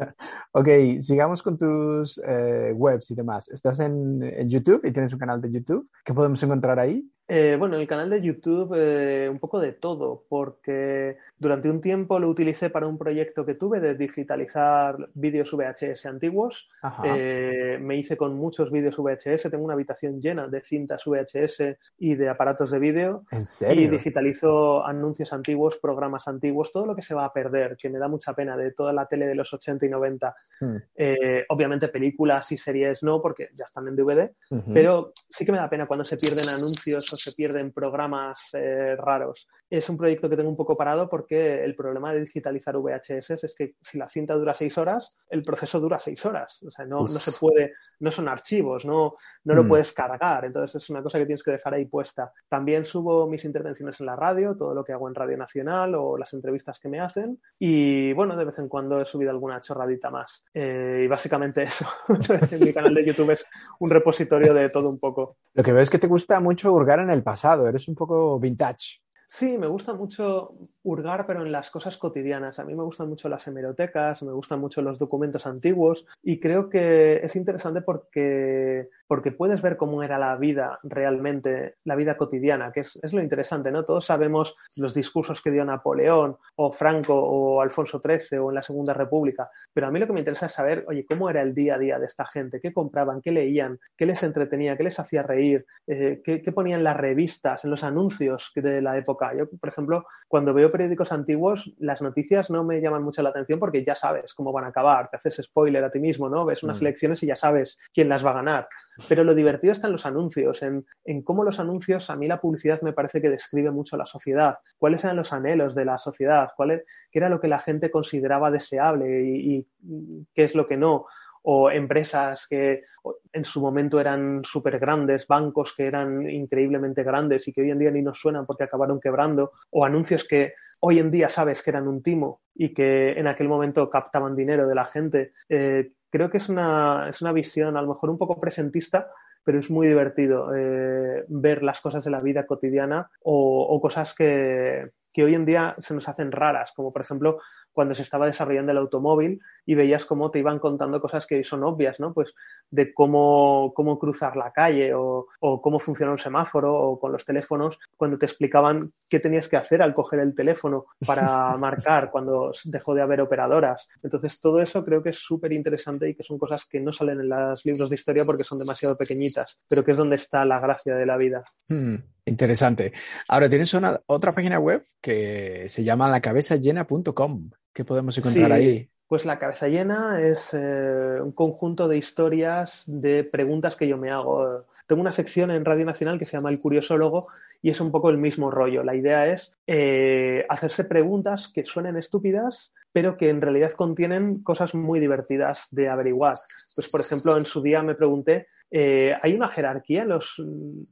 ok, sigamos con tus eh, webs y demás. Estás en, en, YouTube y tienes un canal de YouTube. ¿Qué podemos encontrar ahí? Eh, bueno, el canal de YouTube eh, un poco de todo, porque durante un tiempo lo utilicé para un proyecto que tuve de digitalizar vídeos VHS antiguos. Eh, me hice con muchos vídeos VHS, tengo una habitación llena de cintas VHS y de aparatos de vídeo. ¿En serio? Y digitalizo anuncios antiguos, programas antiguos, todo lo que se va a perder, que me da mucha pena de toda la tele de los 80 y 90. Hmm. obviamente películas y series no, porque ya están en DVD, pero sí que me da pena cuando se pierden anuncios se pierden programas eh, raros. Es un proyecto que tengo un poco parado porque el problema de digitalizar VHS es que si la cinta dura seis horas, el proceso dura seis horas. O sea, no, no se puede, no son archivos, no, no lo mm. puedes cargar. Entonces es una cosa que tienes que dejar ahí puesta. También subo mis intervenciones en la radio, todo lo que hago en Radio Nacional o las entrevistas que me hacen. Y bueno, de vez en cuando he subido alguna chorradita más. Eh, y básicamente eso. Mi canal de YouTube es un repositorio de todo un poco. Lo que veo es que te gusta mucho hurgar en el pasado, eres un poco vintage. Sí, me gusta mucho hurgar, pero en las cosas cotidianas. A mí me gustan mucho las hemerotecas, me gustan mucho los documentos antiguos y creo que es interesante porque, porque puedes ver cómo era la vida realmente, la vida cotidiana, que es, es, lo interesante, ¿no? Todos sabemos los discursos que dio Napoleón o Franco o Alfonso XIII o en la Segunda República, pero a mí lo que me interesa es saber, oye, cómo era el día a día de esta gente, qué compraban, qué leían, qué les entretenía, qué les hacía reír, eh, qué, qué ponían las revistas, en los anuncios de la época yo, por ejemplo, cuando veo periódicos antiguos, las noticias no me llaman mucho la atención porque ya sabes cómo van a acabar, te haces spoiler a ti mismo, ¿no? Ves unas mm. elecciones y ya sabes quién las va a ganar. Pero lo divertido está en los anuncios, en, cómo los anuncios, a mí la publicidad me parece que describe mucho la sociedad, cuáles eran los anhelos de la sociedad, cuál qué era lo que la gente consideraba deseable y qué es lo que no o empresas que en su momento eran súper grandes, bancos que eran increíblemente grandes y que hoy en día ni nos suenan porque acabaron quebrando, o anuncios que hoy en día sabes que eran un timo y que en aquel momento captaban dinero de la gente. Eh, creo que es una, es una visión a lo mejor un poco presentista, pero es muy divertido eh, ver las cosas de la vida cotidiana o, cosas que, que hoy en día se nos hacen raras, como por ejemplo cuando se estaba desarrollando el automóvil y veías cómo te iban contando cosas que son obvias, ¿no? Pues de cómo, cómo cruzar la calle o, cómo funciona un semáforo o con los teléfonos, cuando te explicaban qué tenías que hacer al coger el teléfono para marcar cuando dejó de haber operadoras. Entonces, todo eso creo que es súper interesante y que son cosas que no salen en los libros de historia porque son demasiado pequeñitas, pero que es donde está la gracia de la vida. Hmm, interesante. Ahora tienes una, otra página web que se llama lacabezallena.com. ¿Qué podemos encontrar ahí? Pues la cabeza llena es eh, un conjunto de historias, de preguntas que yo me hago. Tengo una sección en Radio Nacional que se llama El Curiosólogo y es un poco el mismo rollo. La idea es eh, hacerse preguntas que suenen estúpidas, pero que en realidad contienen cosas muy divertidas de averiguar. Pues, por ejemplo, en su día me pregunté, eh, ¿hay una jerarquía en los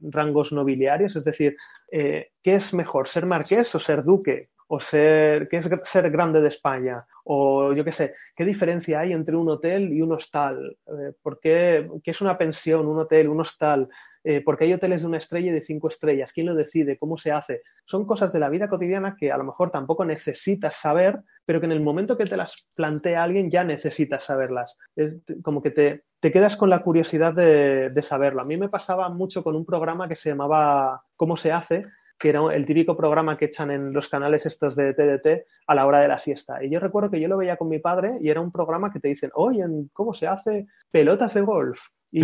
rangos nobiliarios? Es decir, ¿qué es mejor, ser marqués o ser duque? O ser, qué es ser grande de España, o yo qué sé, qué diferencia hay entre un hotel y un hostal, eh, por qué, es una pensión, un hotel, un hostal, eh, por qué hay hoteles de una estrella y de cinco estrellas, quién lo decide, cómo se hace. Son cosas de la vida cotidiana que a lo mejor tampoco necesitas saber, pero que en el momento que te las plantea alguien ya necesitas saberlas. Es como que te, te quedas con la curiosidad de, de saberlo. A mí me pasaba mucho con un programa que se llamaba ¿Cómo se hace? Que era el típico programa que echan en los canales estos de TDT a la hora de la siesta. Y yo recuerdo que yo lo veía con mi padre y era un programa que te dicen, oye, ¿cómo se hace pelotas de golf? Y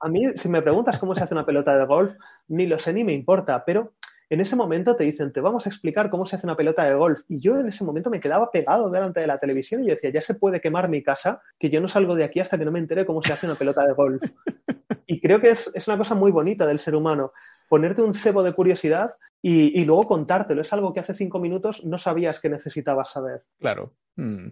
a mí, si me preguntas cómo se hace una pelota de golf, ni lo sé ni me importa, pero en ese momento te dicen, te vamos a explicar cómo se hace una pelota de golf. Y yo en ese momento me quedaba pegado delante de la televisión y decía, ya se puede quemar mi casa, que yo no salgo de aquí hasta que no me entere cómo se hace una pelota de golf. Y creo que es, es una cosa muy bonita del ser humano, ponerte un cebo de curiosidad y, luego contártelo. Es algo que hace cinco minutos no sabías que necesitabas saber. Claro. Mm.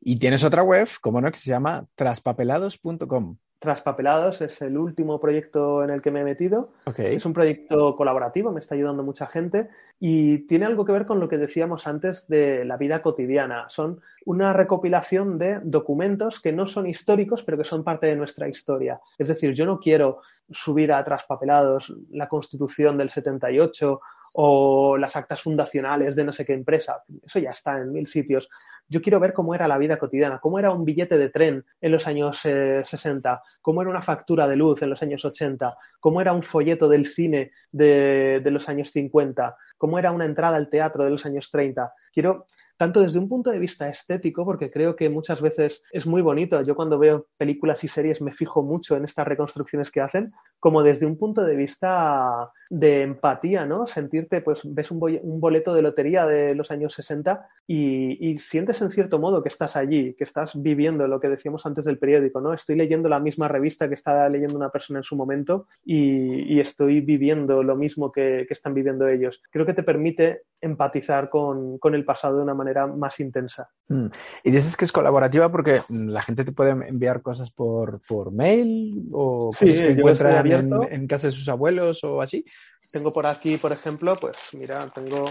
Y tienes otra web, como no, que se llama traspapelados.com. Traspapelados es el último proyecto en el que me he metido. Es un proyecto colaborativo, me está ayudando mucha gente y tiene algo que ver con lo que decíamos antes de la vida cotidiana. Son una recopilación de documentos que no son históricos, pero que son parte de nuestra historia. Es decir, yo no quiero subir a traspapelados la constitución del 78 o las actas fundacionales de no sé qué empresa. Eso ya está en mil sitios. Yo quiero ver cómo era la vida cotidiana, cómo era un billete de tren en los años 60, eh, cómo era una factura de luz en los años 80, cómo era un folleto del cine de, de los años 50, cómo era una entrada al teatro de los años 30. Quiero tanto desde un punto de vista estético, porque creo que muchas veces es muy bonito, yo cuando veo películas y series me fijo mucho en estas reconstrucciones que hacen, como desde un punto de vista de empatía, ¿no? Sentirte, pues ves un, boleto de lotería de los años 60 y, sientes en cierto modo que estás allí, que estás viviendo lo que decíamos antes del periódico, ¿no? Estoy leyendo la misma revista que está leyendo una persona en su momento y, estoy viviendo lo mismo que, están viviendo ellos. Creo que te permite empatizar con, el pasado de una manera más intensa. Mm. Y dices que es colaborativa porque la gente te puede enviar cosas por, mail o cosas que encuentran en, en casa de sus abuelos o así. Tengo por aquí, por ejemplo, pues mira, tengo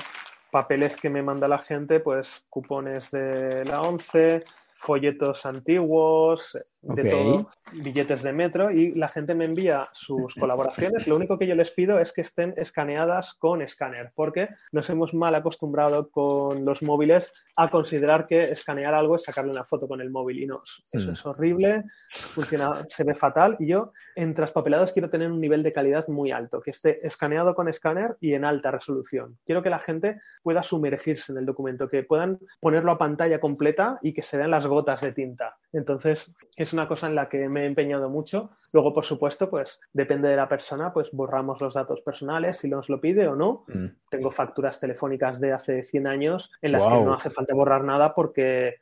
papeles que me manda la gente, pues cupones de la ONCE, folletos antiguos, de todo, billetes de metro y la gente me envía sus colaboraciones. Lo único que yo les pido es que estén escaneadas con escáner, porque nos hemos mal acostumbrado con los móviles a considerar que escanear algo es sacarle una foto con el móvil y no, eso mm. es horrible, funciona, se ve fatal y yo en traspapelados quiero tener un nivel de calidad muy alto, que esté escaneado con escáner y en alta resolución. Quiero que la gente pueda sumergirse en el documento, que puedan ponerlo a pantalla completa y que se vean las gotas de tinta. Entonces, es una cosa en la que me he empeñado mucho. Luego, por supuesto, pues depende de la persona, pues borramos los datos personales si nos lo pide o no. Mm. Tengo facturas telefónicas de hace 100 años en las que no hace falta borrar nada porque,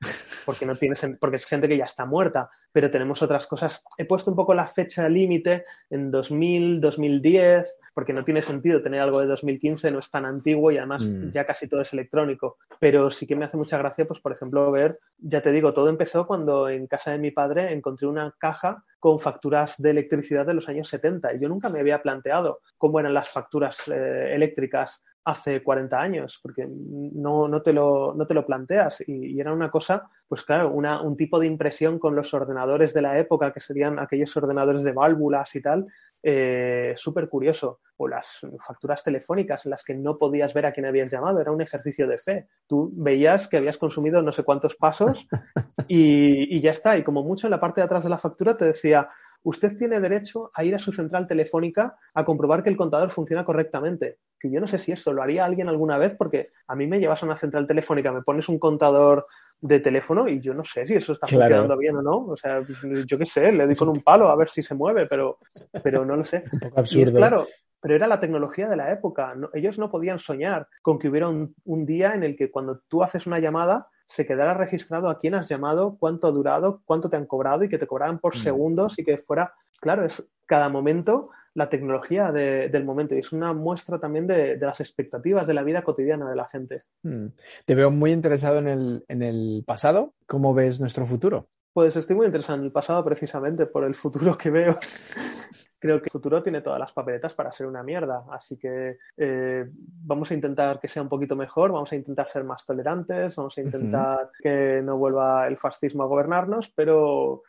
porque, no tienes, porque es gente que ya está muerta. Pero tenemos otras cosas. He puesto un poco la fecha límite en 2000, 2010 porque no tiene sentido tener algo de 2015, no es tan antiguo y además mm. ya casi todo es electrónico. Pero sí que me hace mucha gracia, pues por ejemplo, ver, ya te digo, todo empezó cuando en casa de mi padre encontré una caja con facturas de electricidad de los años 70 y yo nunca me había planteado cómo eran las facturas eh, eléctricas hace 40 años, porque no, no, te, lo, no te lo planteas. Y, era una cosa, pues claro, una, un tipo de impresión con los ordenadores de la época, que serían aquellos ordenadores de válvulas y tal, eh, súper curioso. O las facturas telefónicas en las que no podías ver a quién habías llamado, era un ejercicio de fe. Tú veías que habías consumido no sé cuántos pasos y, y ya está. Y como mucho en la parte de atrás de la factura te decía, usted tiene derecho a ir a su central telefónica a comprobar que el contador funciona correctamente. Que yo no sé si eso lo haría alguien alguna vez, porque a mí me llevas a una central telefónica, me pones un contador de teléfono y yo no sé si eso está funcionando bien o no. O sea, yo qué sé, le doy con un palo a ver si se mueve, pero, pero no lo sé. un poco absurdo. claro, pero era la tecnología de la época. ellos no podían soñar con que hubiera un, un, día en el que cuando tú haces una llamada se quedara registrado a quién has llamado, cuánto ha durado, cuánto te han cobrado y que te cobraran por mm. segundos y que fuera, claro, es cada momento la tecnología del momento y es una muestra también de, las expectativas de la vida cotidiana de la gente. Mm. Te veo muy interesado en el, en el pasado. ¿Cómo ves nuestro futuro? Pues estoy muy interesado en el pasado precisamente por el futuro que veo. creo que el futuro tiene todas las papeletas para ser una mierda. Así que eh, vamos a intentar que sea un poquito mejor, vamos a intentar ser más tolerantes, vamos a intentar que no vuelva el fascismo a gobernarnos, pero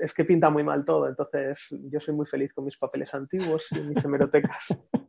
es que pinta muy mal todo. Entonces yo soy muy feliz con mis papeles antiguos y mis hemerotecas.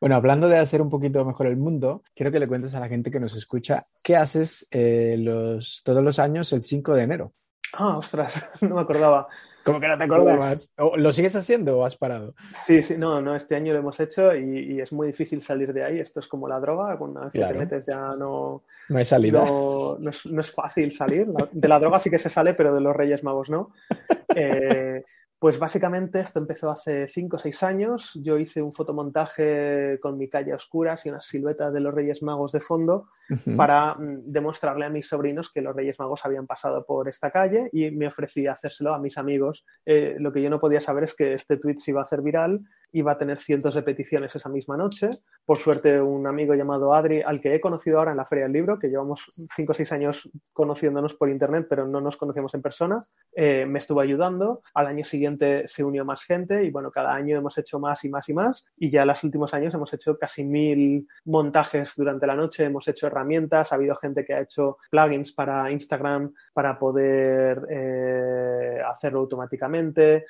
Bueno, hablando de hacer un poquito mejor el mundo, quiero que le cuentes a la gente que nos escucha qué haces eh, los, todos los años el 5 de enero. Ah, ostras, no me acordaba. ¿Cómo que no te acordabas? ¿Lo sigues haciendo o has parado? Sí, sí, no, no, este año lo hemos hecho y, es muy difícil salir de ahí. Esto es como la droga, una vez que te metes ya no... No hay salida. No, no, es, fácil salir. De la droga sí que se sale, pero de los Reyes Magos no. Eh, pues básicamente esto empezó hace 5 o 6 años. Yo hice un fotomontaje con mi calle a oscuras y una silueta de los Reyes Magos de fondo para mm, demostrarle a mis sobrinos que los Reyes Magos habían pasado por esta calle y me ofrecí a hacérselo a mis amigos. Eh, lo que yo no podía saber es que este tweet se iba a hacer viral iba a tener cientos de peticiones esa misma noche. Por suerte, un amigo llamado Adri, al que he conocido ahora en la Feria del Libro, que llevamos cinco o seis años conociéndonos por internet, pero no nos conocíamos en persona, eh, me estuvo ayudando. Al año siguiente se unió más gente y bueno, cada año hemos hecho más y más y más. Y ya en los últimos años hemos hecho casi mil montajes durante la noche, hemos hecho herramientas, ha habido gente que ha hecho plugins para Instagram para poder eh, hacerlo automáticamente,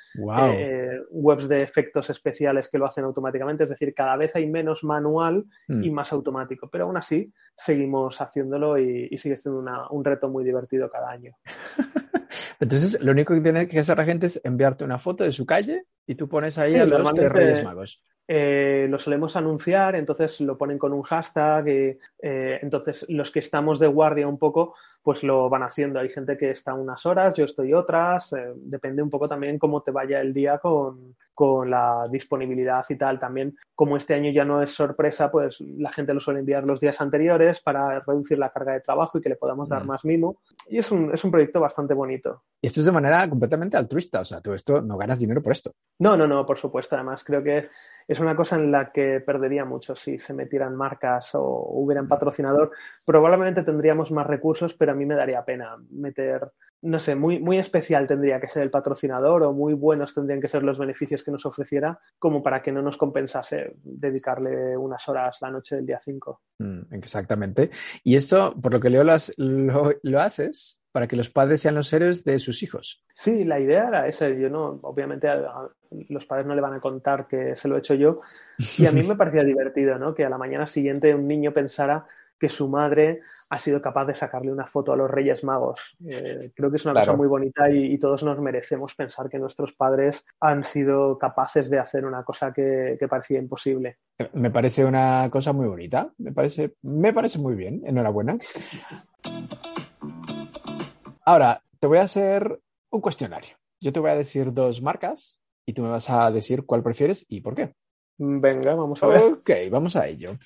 eh, webs de efectos especiales que lo hacen automáticamente, es decir, cada vez hay menos manual y mm. más automático, pero aún así seguimos haciéndolo y, sigue siendo un reto muy divertido cada año. Entonces, lo único que tiene que hacer la gente es enviarte una foto de su calle y tú pones ahí a los Reyes Magos. Eh, lo solemos anunciar, entonces lo ponen con un hashtag, y, eh, entonces los que estamos de guardia un poco, pues lo van haciendo. Hay gente que está unas horas, yo estoy otras, eh, depende un poco también cómo te vaya el día con, con, la disponibilidad y tal. También, como este año ya no es sorpresa, pues la gente lo suele enviar los días anteriores para reducir la carga de trabajo y que le podamos dar mm. más mimo. Y es un, es un proyecto bastante bonito. Y esto es de manera completamente altruista, o sea, tú esto no ganas dinero por esto. No, no, no, por supuesto. Además, creo que es una cosa en la que perdería mucho si se metieran marcas o hubieran patrocinador. Probablemente tendríamos más recursos, pero a mí me daría pena meter, no sé, muy, muy especial tendría que ser el patrocinador o muy buenos tendrían que ser los beneficios que nos ofreciera como para que no nos compensase dedicarle unas horas la noche del día 5. Mm, exactamente. Y esto, por lo que leo, lo, lo haces para que los padres sean los héroes de sus hijos. Sí, la idea era esa. Yo no, obviamente, los padres no le van a contar que se lo he hecho yo. Y a mí me parecía divertido, ¿no? Que a la mañana siguiente un niño pensara que su madre ha sido capaz de sacarle una foto a los Reyes Magos. Eh, creo que es una cosa muy bonita y, todos nos merecemos pensar que nuestros padres han sido capaces de hacer una cosa que, que, parecía imposible. Me parece una cosa muy bonita, me parece, me parece muy bien, enhorabuena. Ahora, te voy a hacer un cuestionario. Yo te voy a decir dos marcas y tú me vas a decir cuál prefieres y por qué. Venga, vamos a ver. Ok, vamos a ello.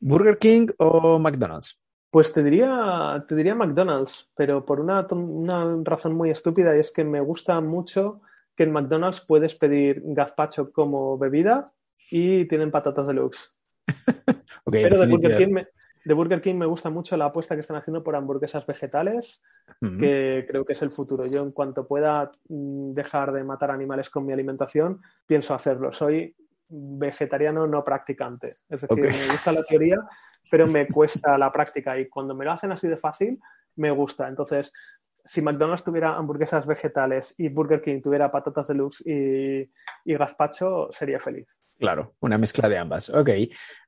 ¿Burger King o McDonald's? Pues te diría, te diría McDonald's, pero por una, una razón muy estúpida y es que me gusta mucho que en McDonald's puedes pedir gazpacho como bebida y tienen patatas deluxe. okay, pero de Burger King me, de Burger King me gusta mucho la apuesta que están haciendo por hamburguesas vegetales, que creo que es el futuro. Yo en cuanto pueda mm, dejar de matar animales con mi alimentación, pienso hacerlo. Soy vegetariano no practicante. Es decir, me gusta la teoría, pero me cuesta la práctica. Y cuando me lo hacen así de fácil, me gusta. Entonces, si McDonald's tuviera hamburguesas vegetales y Burger King tuviera patatas deluxe y, y gazpacho, sería feliz. Claro, una mezcla de ambas. Ok.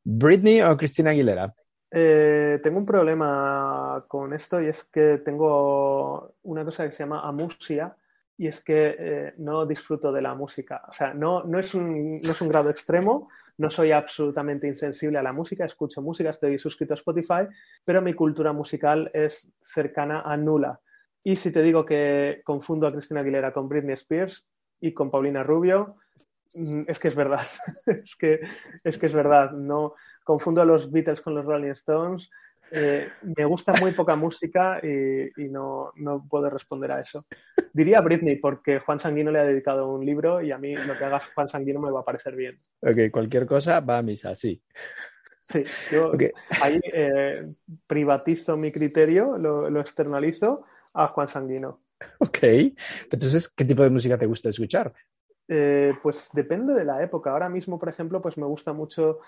¿Britney o Cristina Aguilera? Eh, tengo un problema con esto y es que tengo una cosa que se llama amusia y es que eh, no disfruto de la música. O sea, no, no, es un, no es un grado extremo, no soy absolutamente insensible a la música, escucho música, estoy suscrito a Spotify, pero mi cultura musical es cercana a nula. Y si te digo que confundo a Cristina Aguilera con Britney Spears y con Paulina Rubio, mm, es que es verdad. es, que, es que es verdad. No confundo a los Beatles con los Rolling Stones. Eh, me gusta muy poca música y, no, no, puedo responder a eso. Diría Britney, porque Juan Sanguino le ha dedicado un libro y a mí lo que haga Juan Sanguino me va a parecer bien. Ok, cualquier cosa va a misa, sí. Sí, yo ahí eh, privatizo mi criterio, lo, lo externalizo a Juan Sanguino. Ok, entonces, ¿qué tipo de música te gusta escuchar? Eh, pues depende de la época. Ahora mismo, por ejemplo, pues me gusta mucho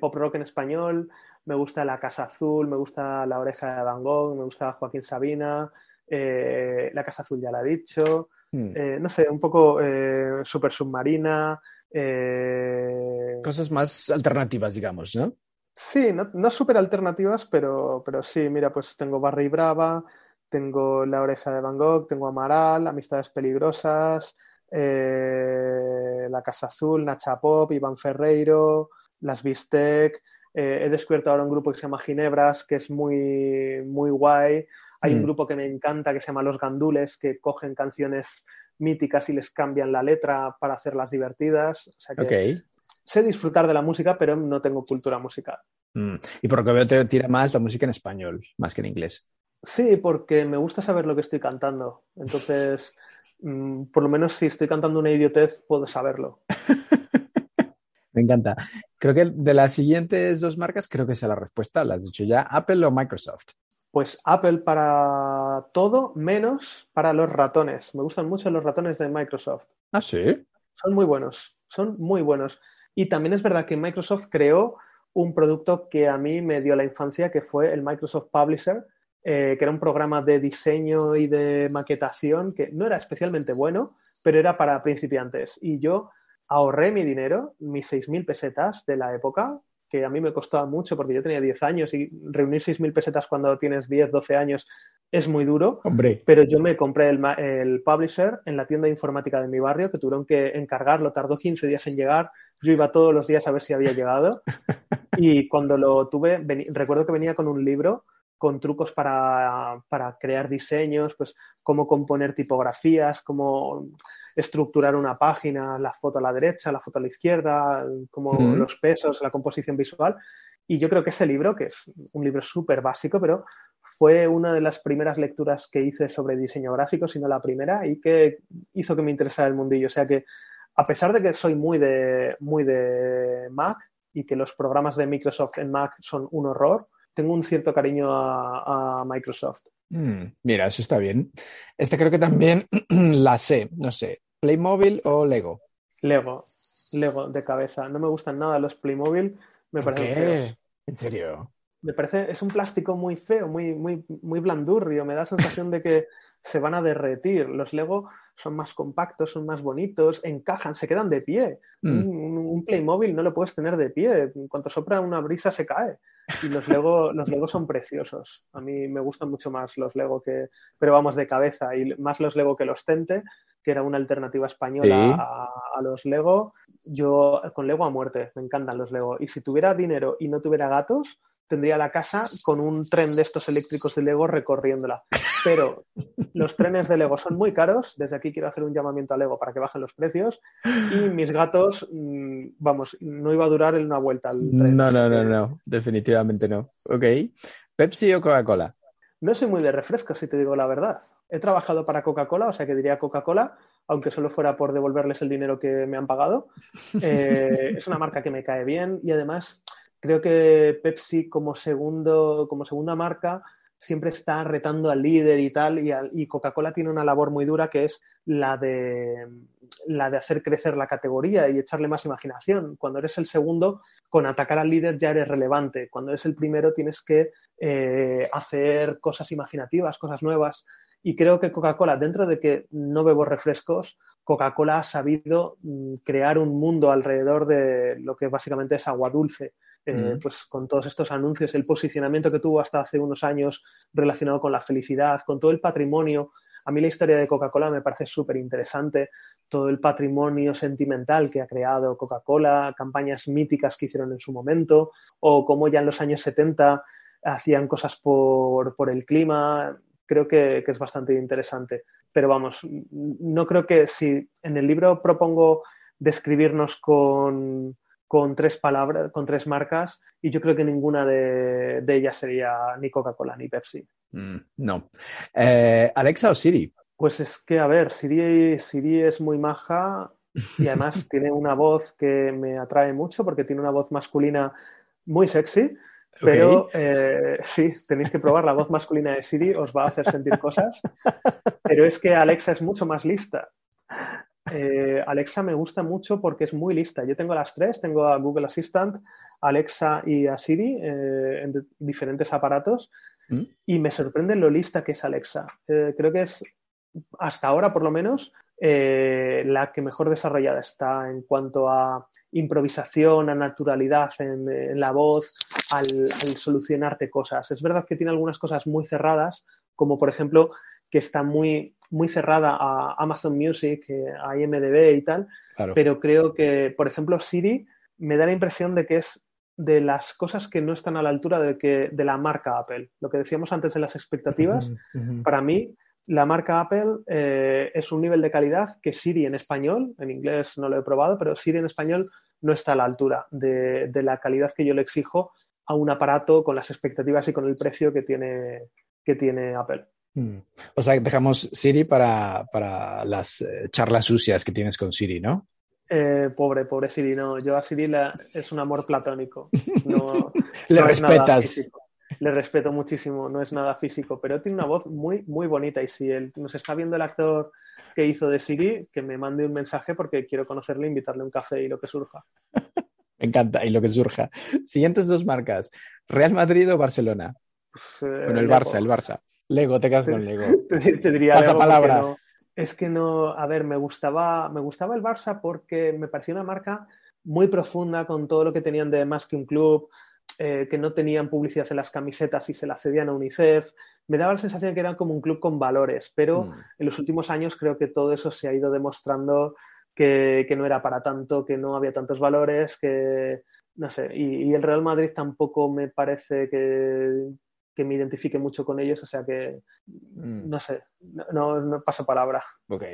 pop rock en español, me gusta La Casa Azul, me gusta La Oreja de Van Gogh, me gusta Joaquín Sabina, eh, La Casa Azul ya la he dicho, hmm. no sé, un poco Super Submarina. Cosas más alternativas, digamos, ¿no? Sí, no, no súper alternativas, pero, pero sí, mira, pues tengo Barry Brava, tengo La Oreja de Van Gogh, tengo Amaral, Amistades Peligrosas, eh, La Casa Azul, Nacha Pop, Iván Ferreiro, Las Bistec. Eh, he descubierto ahora un grupo que se llama Ginebras, que es muy, muy guay. Hay un mm. grupo que me encanta que se llama Los Gandules, que cogen canciones míticas y les cambian la letra para hacerlas divertidas. O sea que sé disfrutar de la música, pero no tengo cultura musical. Mm. Y por lo que veo te tira más la música en español, más que en inglés. Sí, porque me gusta saber lo que estoy cantando. Entonces, mm, por lo menos si estoy cantando una idiotez, puedo saberlo. me encanta. Creo que de las siguientes dos marcas, creo que es la respuesta, la has dicho ya, Apple o Microsoft. Pues Apple para todo, menos para los ratones. Me gustan mucho los ratones de Microsoft. Ah, sí. Son muy buenos, son muy buenos. Y también es verdad que Microsoft creó un producto que a mí me dio la infancia, que fue el Microsoft Publisher, eh, que era un programa de diseño y de maquetación que no era especialmente bueno, pero era para principiantes. Y yo ahorré mi dinero, mis 6.000 pesetas de la época, que a mí me costaba mucho porque yo tenía 10 años y reunir 6.000 pesetas cuando tienes 10, 12 años es muy duro. Hombre. Pero yo me compré el, el, publisher en la tienda informática de mi barrio, que tuvieron que encargarlo, tardó 15 días en llegar. Yo iba todos los días a ver si había llegado. Y cuando lo tuve, recuerdo que venía con un libro con trucos para, crear diseños, pues cómo componer tipografías, cómo estructurar una página, la foto a la derecha, la foto a la izquierda, como los pesos, la composición visual. Y yo creo que ese libro, que es un libro súper básico, pero fue una de las primeras lecturas que hice sobre diseño gráfico, si no la primera, y que hizo que me interesara el mundillo. O sea que, a pesar de que soy muy de, muy de Mac y que los programas de Microsoft en Mac son un horror, tengo un cierto cariño a, Microsoft. Mm, mira, eso está bien. Este creo que también la sé, no sé, Playmobil o Lego. Lego, Lego de cabeza. No me gustan nada los Playmobil, me parecen qué? ¿En serio? Me parece, es un plástico muy feo, muy, muy, muy blandurrio. Me da la sensación de que se van a derretir. Los Lego son más compactos, son más bonitos, encajan, se quedan de pie. Mm. Un, un, Playmobil no lo puedes tener de pie. En cuanto sopra una brisa se cae. Y los Lego, los Lego son preciosos. A mí me gustan mucho más los Lego que, pero vamos de cabeza, y más los Lego que los Tente, que era una alternativa española a, los Lego. Yo con Lego a muerte, me encantan los Lego. Y si tuviera dinero y no tuviera gatos, tendría la casa con un tren de estos eléctricos de Lego recorriéndola. Pero los trenes de Lego son muy caros. Desde aquí quiero hacer un llamamiento a Lego para que bajen los precios. Y mis gatos, mm, vamos, no iba a durar en una vuelta al tren. No, no, no, no. Definitivamente no. Ok. ¿Pepsi o Coca-Cola? No soy muy de refresco, si te digo la verdad. He trabajado para Coca-Cola, o sea que diría Coca-Cola, aunque solo fuera por devolverles el dinero que me han pagado. Eh, es una marca que me cae bien y además creo que Pepsi como, segundo, como segunda marca siempre está retando al líder y tal, y, Coca-Cola tiene una labor muy dura que es la de, la de hacer crecer la categoría y echarle más imaginación. Cuando eres el segundo, con atacar al líder ya eres relevante. Cuando eres el primero, tienes que eh, hacer cosas imaginativas, cosas nuevas. Y creo que Coca-Cola, dentro de que no bebo refrescos, Coca-Cola ha sabido mm, crear un mundo alrededor de lo que básicamente es agua dulce. Eh, pues con todos estos anuncios, el posicionamiento que tuvo hasta hace unos años relacionado con la felicidad, con todo el patrimonio. A mí la historia de Coca-Cola me parece súper interesante, todo el patrimonio sentimental que ha creado Coca-Cola, campañas míticas que hicieron en su momento, o cómo ya en los años 70 hacían cosas por, el clima. Creo que, es bastante interesante. Pero vamos, no creo que si en el libro propongo describirnos con, con tres palabras, con tres marcas, y yo creo que ninguna de, ellas sería ni Coca-Cola ni Pepsi. Mm, no. Eh, ¿Alexa o Siri? Pues es que, a ver, Siri, Siri es muy maja y además tiene una voz que me atrae mucho porque tiene una voz masculina muy sexy. Pero eh, sí, tenéis que probar la voz masculina de Siri, os va a hacer sentir cosas. Pero es que Alexa es mucho más lista. Eh, Alexa me gusta mucho porque es muy lista. Yo tengo las tres, tengo a Google Assistant, Alexa y a Siri eh, en diferentes aparatos ¿Mm? y me sorprende lo lista que es Alexa. Eh, creo que es, hasta ahora por lo menos, la que mejor desarrollada está en cuanto a improvisación, a naturalidad en, la voz, al, solucionarte cosas. Es verdad que tiene algunas cosas muy cerradas, como por ejemplo que está muy, muy cerrada a Amazon Music, eh, a IMDB y tal, pero creo que, por ejemplo, Siri me da la impresión de que es de las cosas que no están a la altura de, que, de la marca Apple. Lo que decíamos antes de las expectativas, para mí la marca Apple eh, es un nivel de calidad que Siri en español, en inglés no lo he probado, pero Siri en español no está a la altura de, la calidad que yo le exijo a un aparato con las expectativas y con el precio que tiene, que tiene Apple. Hmm. O sea, dejamos Siri para, las eh, charlas sucias que tienes con Siri, ¿no? Eh, pobre, pobre Siri, no. Yo a Siri es un amor platónico. le respetas le respeto muchísimo, no es nada físico, pero tiene una voz muy, muy bonita. Y si él, nos está viendo el actor que hizo de Siri, que me mande un mensaje porque quiero conocerle, invitarle un café y lo que surja. me encanta, y lo que surja. Siguientes dos marcas, ¿Real Madrid o Barcelona? Pues, eh, el Barça, el Barça. Lego, te quedas con Lego. Te, diría Pasa palabra. es que no, a ver, me gustaba, me gustaba el Barça porque me parecía una marca muy profunda con todo lo que tenían de más que un club, eh, que no tenían publicidad en las camisetas y se la cedían a UNICEF. Me daba la sensación de que eran como un club con valores, pero mm. en los últimos años creo que todo eso se ha ido demostrando que, no era para tanto, que no había tantos valores, que no sé. Y, el Real Madrid tampoco me parece que, me identifique mucho con ellos, o sea que mm. no sé, no, no, paso palabra. Ok.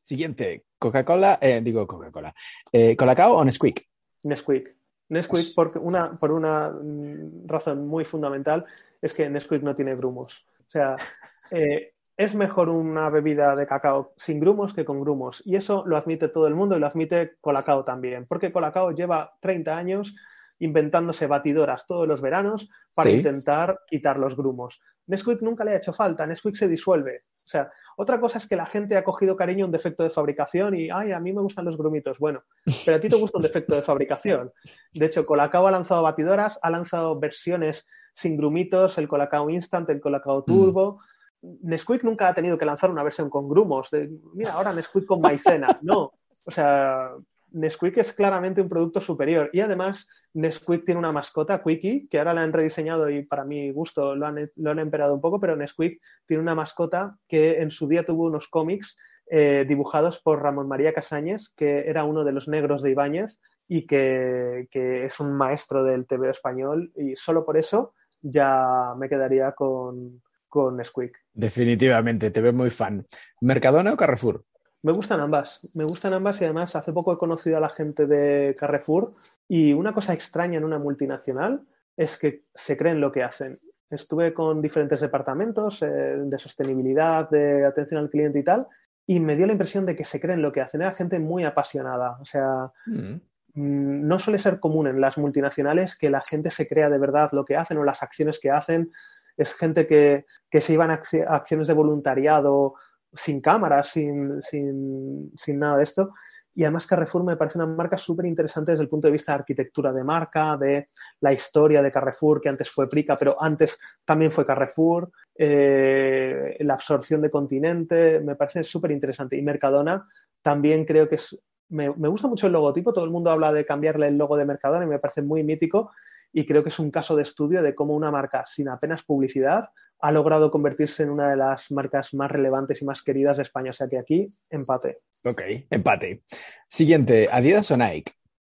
Siguiente, Coca-Cola, eh, digo Coca-Cola. Eh, ¿Colacao o Nesquik? Nesquik. Nesquik, por una, por una mm, razón muy fundamental, es que Nesquik no tiene grumos. O sea, eh, es mejor una bebida de cacao sin grumos que con grumos. Y eso lo admite todo el mundo y lo admite Colacao también. Porque Colacao lleva 30 años inventándose batidoras todos los veranos para intentar quitar los grumos. Nesquik nunca le ha hecho falta, Nesquik se disuelve. O sea, otra cosa es que la gente ha cogido cariño a un defecto de fabricación y, ay, a mí me gustan los grumitos. Bueno, pero a ti te gusta un defecto de fabricación. De hecho, Colacao ha lanzado batidoras, ha lanzado versiones sin grumitos, el Colacao Instant, el Colacao Turbo. Nesquik nunca ha tenido que lanzar una versión con grumos. De, Mira, ahora Nesquik con maicena. No. O sea, Nesquik es claramente un producto superior y además Nesquik tiene una mascota, Quickie, que ahora la han rediseñado y para mi gusto lo han, lo han emperado un poco, pero Nesquik tiene una mascota que en su día tuvo unos cómics eh, dibujados por Ramón María Casañes, que era uno de los negros de Ibáñez y que, es un maestro del TV español y solo por eso ya me quedaría con, con Nesquik. Definitivamente, te veo muy fan. ¿Mercadona o Carrefour? Me gustan ambas, me gustan ambas y además hace poco he conocido a la gente de Carrefour y una cosa extraña en una multinacional es que se creen lo que hacen. Estuve con diferentes departamentos eh, de sostenibilidad, de atención al cliente y tal, y me dio la impresión de que se creen lo que hacen. Era gente muy apasionada. O sea, mm. Mm, no suele ser común en las multinacionales que la gente se crea de verdad lo que hacen o las acciones que hacen. es gente que, que se iban a acciones de voluntariado sin cámaras, sin, sin, sin nada de esto. Y además Carrefour me parece una marca súper interesante desde el punto de vista de arquitectura de marca, de la historia de Carrefour, que antes fue Prica, pero antes también fue Carrefour, eh, la absorción de continente, me parece súper interesante. Y Mercadona también creo que es... Me, me, gusta mucho el logotipo, todo el mundo habla de cambiarle el logo de Mercadona y me parece muy mítico y creo que es un caso de estudio de cómo una marca sin apenas publicidad ha logrado convertirse en una de las marcas más relevantes y más queridas de España. O sea que aquí, empate. Ok, empate. Siguiente, Adidas o Nike.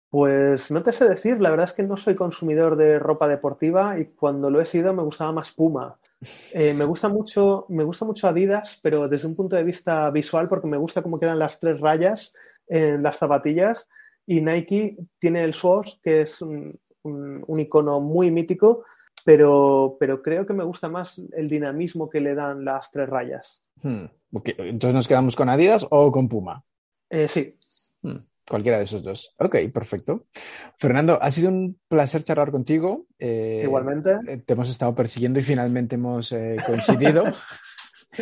Pues no te sé decir, la verdad es que no soy consumidor de ropa deportiva y cuando lo he sido me gustaba más Puma. Eh, me gusta mucho, me gusta mucho Adidas, pero desde un punto de vista visual, porque me gusta cómo quedan las tres rayas en las zapatillas. Y Nike tiene el Swoosh, que es un, un, un icono muy mítico, pero, pero creo que me gusta más el dinamismo que le dan las tres rayas. Hmm. Okay. Entonces nos quedamos con Adidas o con Puma. Eh, sí. Hmm. Cualquiera de esos dos. Ok, perfecto. Fernando, ha sido un placer charlar contigo. Eh, Igualmente. Eh, te hemos estado persiguiendo y finalmente hemos eh, coincidido.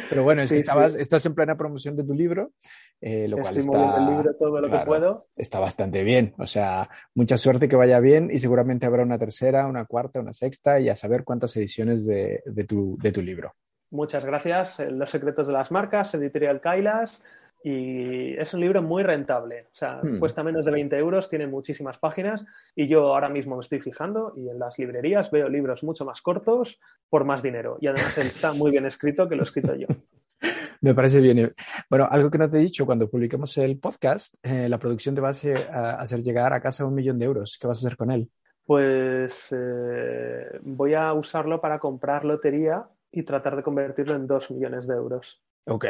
Pero bueno, es sí, que estabas, sí. estás en plena promoción de tu libro, eh, lo Estoy cual está, el libro todo lo claro, que puedo. está bastante bien. O sea, mucha suerte que vaya bien y seguramente habrá una tercera, una cuarta, una sexta y a saber cuántas ediciones de, de, tu, de tu libro. Muchas gracias. Los secretos de las marcas, editorial Kailas. Y es un libro muy rentable. O sea, hmm. cuesta menos de 20 euros, tiene muchísimas páginas. Y yo ahora mismo me estoy fijando y en las librerías veo libros mucho más cortos por más dinero. Y además está muy bien escrito, que lo he escrito yo. Me parece bien. Bueno, algo que no te he dicho, cuando publiquemos el podcast, eh, la producción te va a hacer llegar a casa un millón de euros. ¿Qué vas a hacer con él? Pues eh, voy a usarlo para comprar lotería y tratar de convertirlo en dos millones de euros. Ok.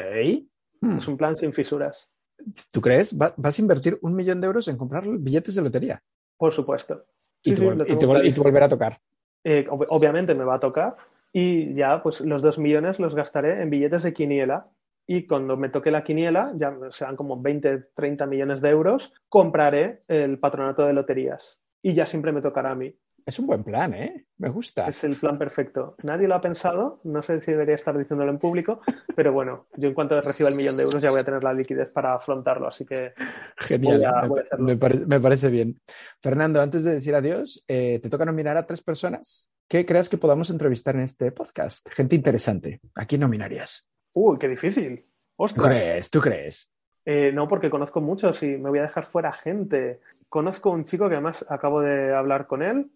Hmm. Es un plan sin fisuras. ¿Tú crees? ¿Vas a invertir un millón de euros en comprar billetes de lotería? Por supuesto. Sí, y, te, sí, y, te, y te volverá a tocar. Eh, ob obviamente me va a tocar y ya pues los dos millones los gastaré en billetes de quiniela y cuando me toque la quiniela, ya serán como 20, 30 millones de euros, compraré el patronato de loterías y ya siempre me tocará a mí. Es un buen plan, ¿eh? Me gusta. Es el plan perfecto. Nadie lo ha pensado, no sé si debería estar diciéndolo en público, pero bueno, yo en cuanto reciba el millón de euros ya voy a tener la liquidez para afrontarlo, así que... Genial, voy a, voy a me, pare me, parece bien. Fernando, antes de decir adiós, eh, te toca nominar a tres personas que creas que podamos entrevistar en este podcast. Gente interesante. ¿A quién nominarías? Uy, qué difícil. ¿Tú crees? ¿Tú crees? Eh, no, porque conozco muchos y me voy a dejar fuera gente. Conozco un chico que además acabo de hablar con él,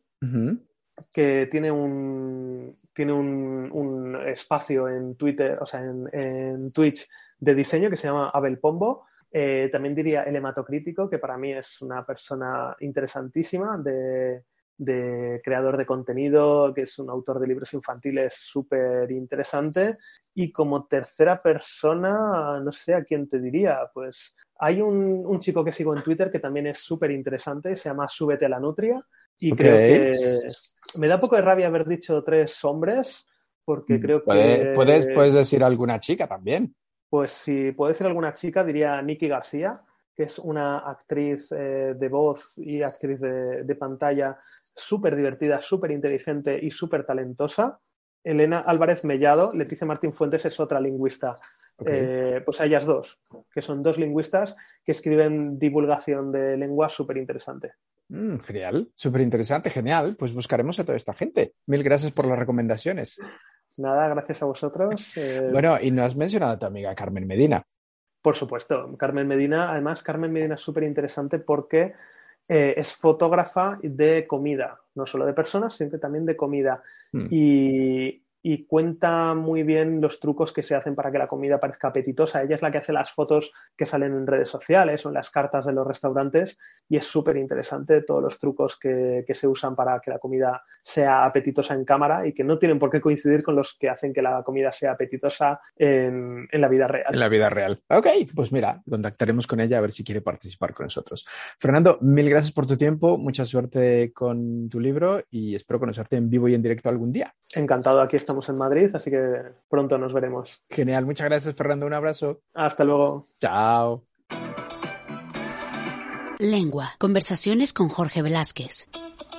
que tiene un tiene un, un, espacio en Twitter, o sea, en, en, Twitch de diseño que se llama Abel Pombo. Eh, también diría el hematocrítico, que para mí es una persona interesantísima de, de creador de contenido, que es un autor de libros infantiles súper interesante. Y como tercera persona, no sé a quién te diría, pues hay un, un chico que sigo en Twitter que también es súper interesante, se llama Súbete a la Nutria. Y okay. creo que me da poco de rabia haber dicho tres hombres, porque creo que... Puedes, puedes decir alguna chica también. Pues si puedo decir alguna chica, diría Nikki García, que es una actriz eh, de voz y actriz de, de pantalla súper divertida, súper inteligente y súper talentosa. Elena Álvarez Mellado, Leticia Martín Fuentes es otra lingüista. Okay. Eh, pues a ellas dos, que son dos lingüistas que escriben divulgación de lengua súper interesante. Mm, genial, súper interesante, genial. Pues buscaremos a toda esta gente. Mil gracias por las recomendaciones. Nada, gracias a vosotros. Eh... Bueno, y no has mencionado a tu amiga Carmen Medina. Por supuesto, Carmen Medina, además Carmen Medina es súper interesante porque eh, es fotógrafa de comida, no solo de personas, sino que también de comida. Mm. Y, y, cuenta muy bien los trucos que se hacen para que la comida parezca apetitosa. Ella es la que hace las fotos que salen en redes sociales o en las cartas de los restaurantes y es súper interesante todos los trucos que, que, se usan para que la comida sea apetitosa en cámara y que no tienen por qué coincidir con los que hacen que la comida sea apetitosa en, en la vida real. En la vida real. Ok, pues mira, contactaremos con ella a ver si quiere participar con nosotros. Fernando, mil gracias por tu tiempo, mucha suerte con tu libro y espero conocerte en vivo y en directo algún día. Encantado, aquí estamos en Madrid, así que pronto nos veremos. Genial, muchas gracias Fernando, un abrazo. Hasta luego. Chao. Lengua, conversaciones con Jorge Velázquez.